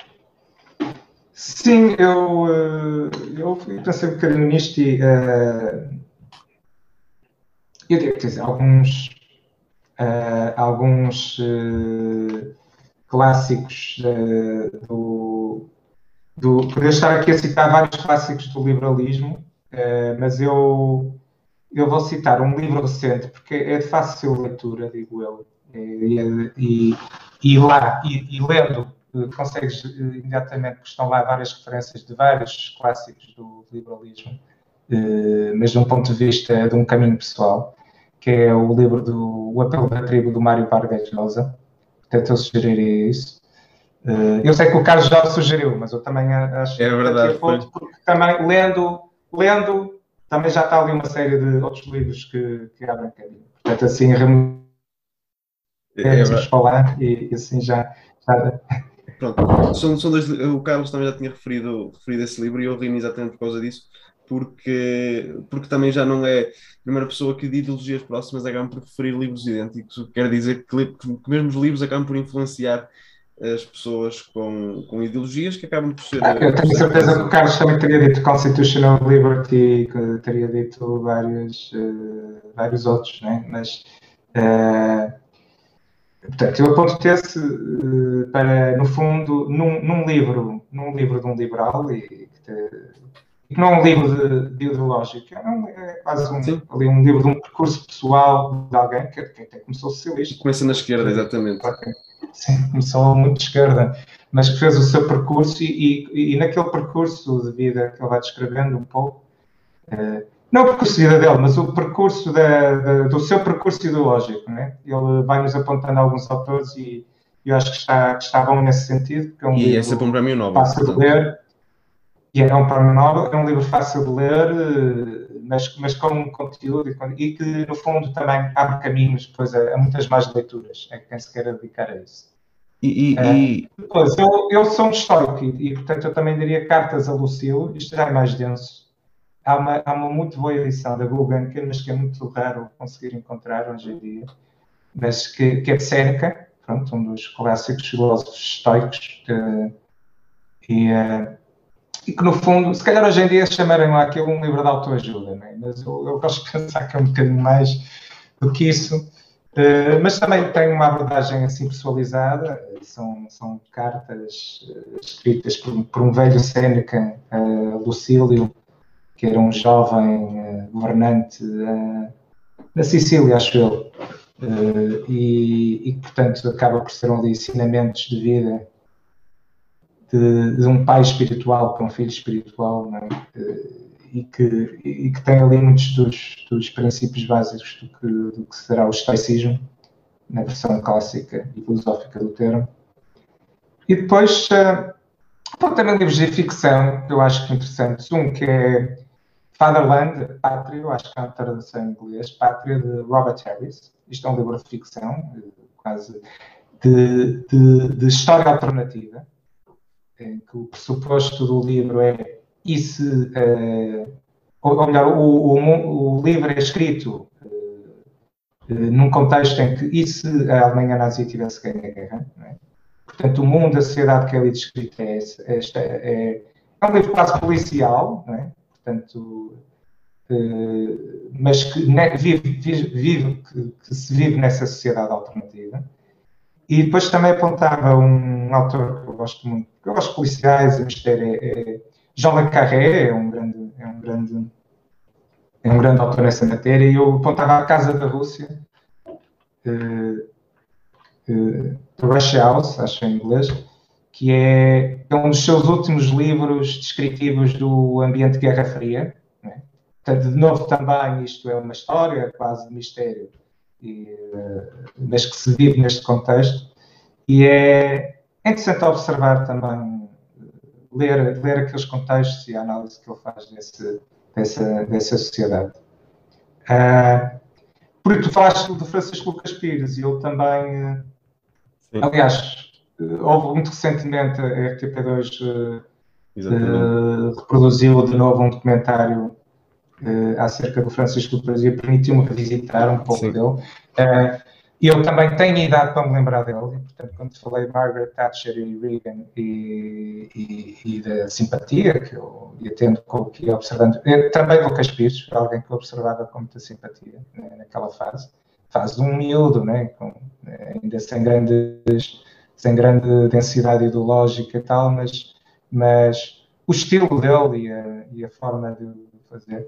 Sim, eu, eh, eu pensei um bocadinho nisto e uh, eu devo dizer, alguns, uh, alguns uh, clássicos uh, do, do. Poderia estar aqui a citar vários clássicos do liberalismo, mas eu, eu vou citar um livro recente, porque é de fácil leitura, digo eu, e, e, e lá, e, e lendo, consegues imediatamente, porque estão lá várias referências de vários clássicos do liberalismo, mas de um ponto de vista de um caminho pessoal, que é o livro do O Apelo da Tribo do Mário Vargas Llosa Portanto, eu sugeriria isso. Uh, eu sei que o Carlos já sugeriu, mas eu também acho é verdade, ponto, porque também lendo, lendo, também já está ali uma série de outros livros que, que abrem caminho. Portanto, assim, é, é falar e, e, assim já. já... Pronto, são, são dois, o Carlos também já tinha referido, referido esse livro e eu ri-me exatamente por causa disso porque, porque também já não é a primeira pessoa que de ideologias próximas acabam por preferir livros idênticos, o que quer dizer que, que mesmo os livros acabam por influenciar as pessoas com, com ideologias que acabam por ser. Ah, eu tenho certeza que o Carlos também teria dito Constitutional Liberty, que teria dito vários, uh, vários outros, né? mas. Uh, portanto, eu aponto esse uh, para, no fundo, num, num, livro, num livro de um liberal, e que que não é um livro de, de ideológico, é, um, é quase um, ali um livro de um percurso pessoal de alguém que, que até começou socialista. Começa na esquerda, exatamente. Sim, começou muito de esquerda, mas que fez o seu percurso e, e, e naquele percurso de vida que ele vai descrevendo um pouco, eh, não o percurso de vida dele, mas o percurso da, da, do seu percurso ideológico, né? ele vai nos apontando alguns autores e eu acho que está, que está bom nesse sentido. Que é um e esse é bom para mim o nome. Fácil de ler e é um Nobel, é um livro fácil de ler, eh, mas, mas com conteúdo e, que, no fundo, também abre caminhos depois a, a muitas mais leituras, é quem se queira dedicar a isso. E, e, uh, e... Depois, eu, eu sou um estoico e, e, portanto, eu também diria cartas a Lucille, isto já é mais denso. Há uma, há uma muito boa edição da Gulbenkian, mas que é muito raro conseguir encontrar hoje em dia, mas que, que é de Seneca, pronto, um dos clássicos filósofos estoicos, que, e, uh, e que no fundo, se calhar hoje em dia chamarem lá aquilo um livro de autoajuda, é? mas eu, eu, gosto de pensar que é um bocadinho mais do que isso. Uh, mas também tem uma abordagem assim personalizada, são, são cartas uh, escritas por, por, um velho Sêneca, uh, Lucílio, que era um jovem governante na Sicília, acho eu, e, e, portanto acaba por ser um de ensinamentos de vida de, de, um pai espiritual para um filho espiritual, é? e, que, e que tem ali muitos dos, dos princípios básicos do que, do que será o estoicismo. na versão clássica e filosófica do termo. E depois, uh, também livros de ficção que eu acho que interessantes. Um que é Fatherland, Pátria, eu acho que é uma tradução em inglês, Pátria, de Robert Harris. Isto é um livro de ficção, quase de, de, de história alternativa, que o pressuposto do livro é e se, uh, ou melhor, o, o, o, livro é escrito uh, num contexto em que e se a Alemanha nazi tivesse ganho a guerra, é? portanto o mundo, a sociedade que é ali descrita é, é, é, é um livro quase policial, é? portanto, uh, mas que vive, vive, vive que, que, se vive nessa sociedade alternativa. E depois também apontava um autor que eu gosto muito, eu gosto de policiais e mistério, é, é Jean Le Carré, é um grande, é um grande, é um grande autor nessa matéria, e eu apontava a Casa da Rússia, uh, uh, Russia House, acho em inglês, que é, é, um dos seus últimos livros descritivos do ambiente de Guerra Fria. Né? Portanto, de novo, também isto é uma história quase de mistério, e, mas que se vive neste contexto. E é, é interessante observar também, ler, ler aqueles contextos e a análise que ele faz desse, dessa, dessa sociedade. Uh, porque tu falaste do Francisco Lucas Pires e ele também, Sim. aliás, houve muito recentemente a RTP2 uh, uh, reproduziu de novo um documentário uh, acerca do Francisco do Brasil, permitiu-me revisitar um pouco Sim. dele. E eu também tenho idade para me lembrar dele, e, portanto, quando falei Margaret Thatcher e Reagan e, e, e da simpatia que eu ia tendo com que ia observando, eu, também Lucas Pires, alguém que eu observava com muita simpatia né, naquela fase, fase de um miúdo, né, com, ainda sem grandes sem grande densidade ideológica e tal, mas, mas o estilo dele e a, e a forma de fazer.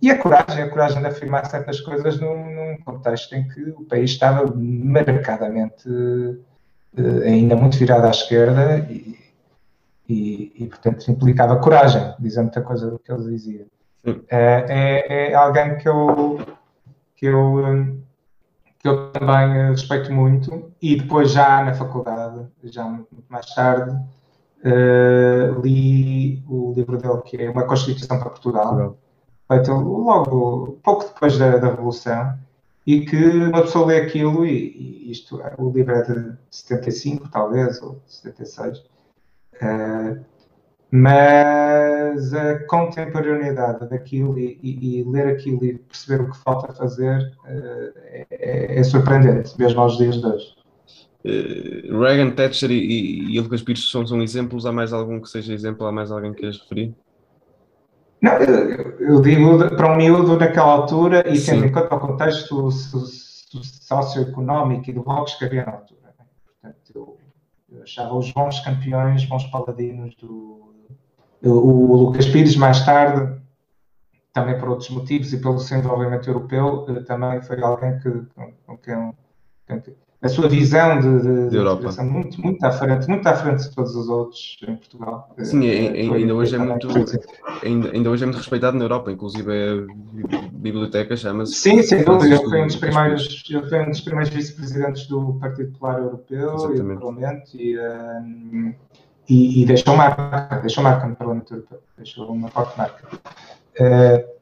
E a coragem, a coragem de afirmar certas coisas num, num contexto em que o país estava marcadamente uh, ainda muito virado à esquerda e, e, e, portanto, implicava coragem, dizer muita coisa do que ele dizia. Uh, é, é, alguém que eu, que eu um, que eu também respeito muito, e depois já na faculdade, já muito mais tarde, uh, li o livro dele que é Uma Constituição para Portugal, feito logo, pouco depois da, da Revolução, e que uma pessoa lê aquilo, e, e isto, o livro é de 75, talvez, ou 76, uh, mas a contemporaneidade daquilo e, e, e, ler aquilo e perceber o que falta fazer uh, é, é, surpreendente, mesmo aos dias de hoje. Uh, Reagan, Thatcher e, e Lucas Pires são, são exemplos? Há mais algum que seja exemplo? Há mais alguém que queiras referir? Não, eu, eu digo para um miúdo naquela altura e tendo em conta o contexto socioeconómico e do rock que havia na altura. Né? Portanto, eu, eu achava os bons campeões, bons paladinos do, o Lucas Pires, mais tarde, também por outros motivos e pelo seu envolvimento europeu, eh, também foi alguém que, com quem, a sua visão de, de, de Europa de muito, muito à frente, muito à frente de todos os outros em Portugal. Sim, ainda, ainda hoje é muito, ainda, ainda, hoje é muito respeitado na Europa, inclusive a biblioteca chama-se. Sim, sem dúvida. Ele foi um dos primeiros, ele foi um dos primeiros vice-presidentes do Partido Popular Europeu Exatamente. e do Parlamento e, um, e, e deixou marca, deixou marca no Parlamento Europeu, deixou uma forte marca. Uh,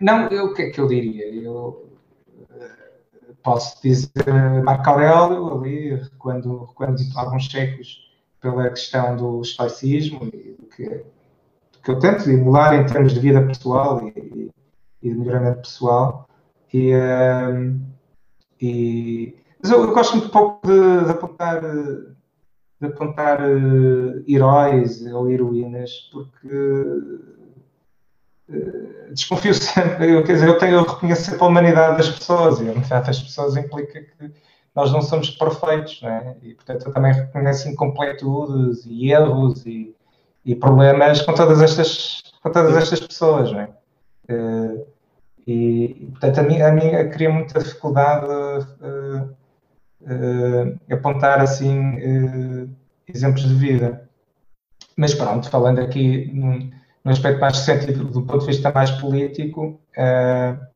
não, eu, o que é que eu diria? Eu posso dizer Marco Aurélio, ali, quando, quando alguns checos pela questão do estoicismo e do que, do que eu tento emular em termos de vida pessoal e, e de melhoramento pessoal. E, uh, e, mas eu, eu, gosto muito pouco de, de apontar de apontar uh, heróis ou heroínas, porque desconfio sempre, eu, quer dizer, eu, tenho, eu reconheço sempre a humanidade das pessoas, e a humanidade das pessoas implica que nós não somos perfeitos, não é? E, portanto, eu também reconheço incompletudes e erros e, e problemas com todas estas, com todas estas pessoas, não é? Uh, e, portanto, a mim, a mim cria muita dificuldade uh, uh, apontar assim uh, exemplos de vida. Mas pronto, falando aqui num, num aspecto mais recente do ponto de vista mais político, uh,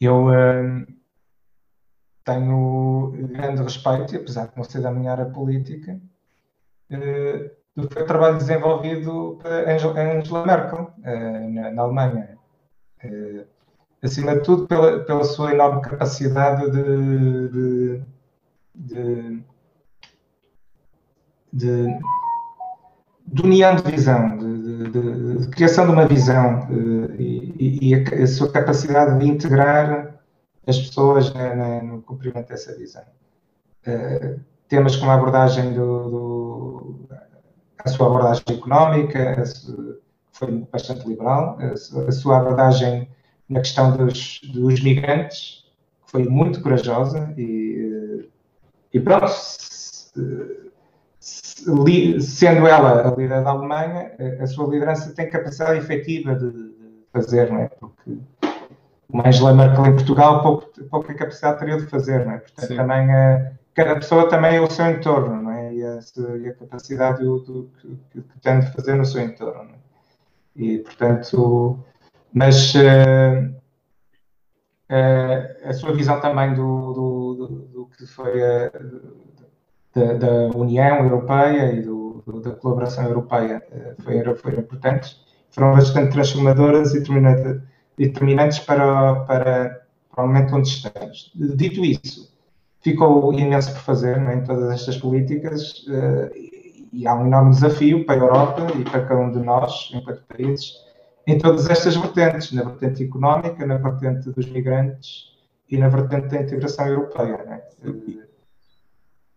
eu, tenho grande respeito, apesar de não ser da minha área política, uh, do trabalho desenvolvido por Angela Merkel na, Alemanha. Acima de tudo, pela, pela sua enorme capacidade de, de, de, de, de união de visão, de, de, criação de uma visão e, e, a, a, sua capacidade de integrar as pessoas na, no cumprimento dessa visão. Uh, temas como a abordagem do, do a sua abordagem económica, que foi bastante liberal, a, sua abordagem na questão dos, dos migrantes, que foi muito corajosa e, e pronto, sendo ela a líder da Alemanha, a sua liderança tem capacidade efetiva de, fazer, não é? Porque uma Angela Merkel em Portugal pouco, pouca capacidade teria de fazer, não é? Portanto, Sim. também a, cada pessoa também é o seu entorno, não é? E a, e a capacidade do, do, que, que tem de fazer no seu entorno. É? E, portanto, mas uh, uh, a sua visão também do, do, do que foi a, da, da, União Europeia e do, da colaboração europeia uh, foi, foram importantes, foram bastante transformadoras e determinantes para, para, para o momento onde estamos. Dito isso, ficou imenso por fazer é, em todas estas políticas e há um enorme desafio para a Europa e para cada um de nós, enquanto países, em todas estas vertentes, na vertente económica, na vertente dos migrantes e na vertente da integração europeia. Né?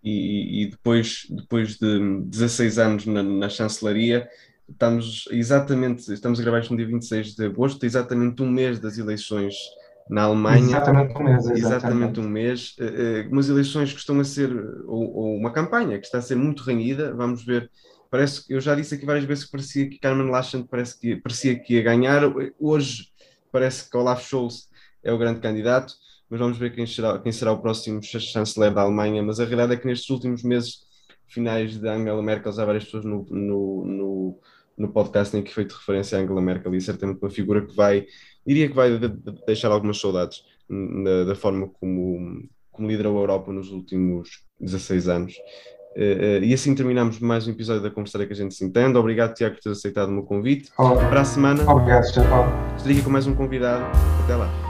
E, e, depois, depois de 16 anos na, na, chancelaria, estamos exatamente, estamos a gravar isto no dia 26 de agosto, exatamente um mês das eleições na Alemanha. Exatamente um mês. Exatamente, exatamente um mês. Uh, umas eleições que costumam ser, ou, ou, uma campanha que está a ser muito renhida, vamos ver parece eu já disse aqui várias vezes que parecia que Carmen Laschet parece que, parecia que ia ganhar. Hoje parece que Olaf Scholz é o grande candidato, mas vamos ver quem será, quem será o próximo chanceler da Alemanha. Mas a realidade é que nestes últimos meses finais de Angela Merkel, já várias pessoas no, no, no, no podcast têm que feito referência a Angela Merkel e certamente uma figura que vai, diria que vai deixar algumas saudades da, da forma como, como liderou a Europa nos últimos 16 anos. Uh, uh, e assim terminamos mais um episódio da Conversar que a gente se entende. Obrigado, Tiago, por ter aceitado o meu convite. Para a semana, Obrigado, estarei aqui com mais um convidado. Até lá.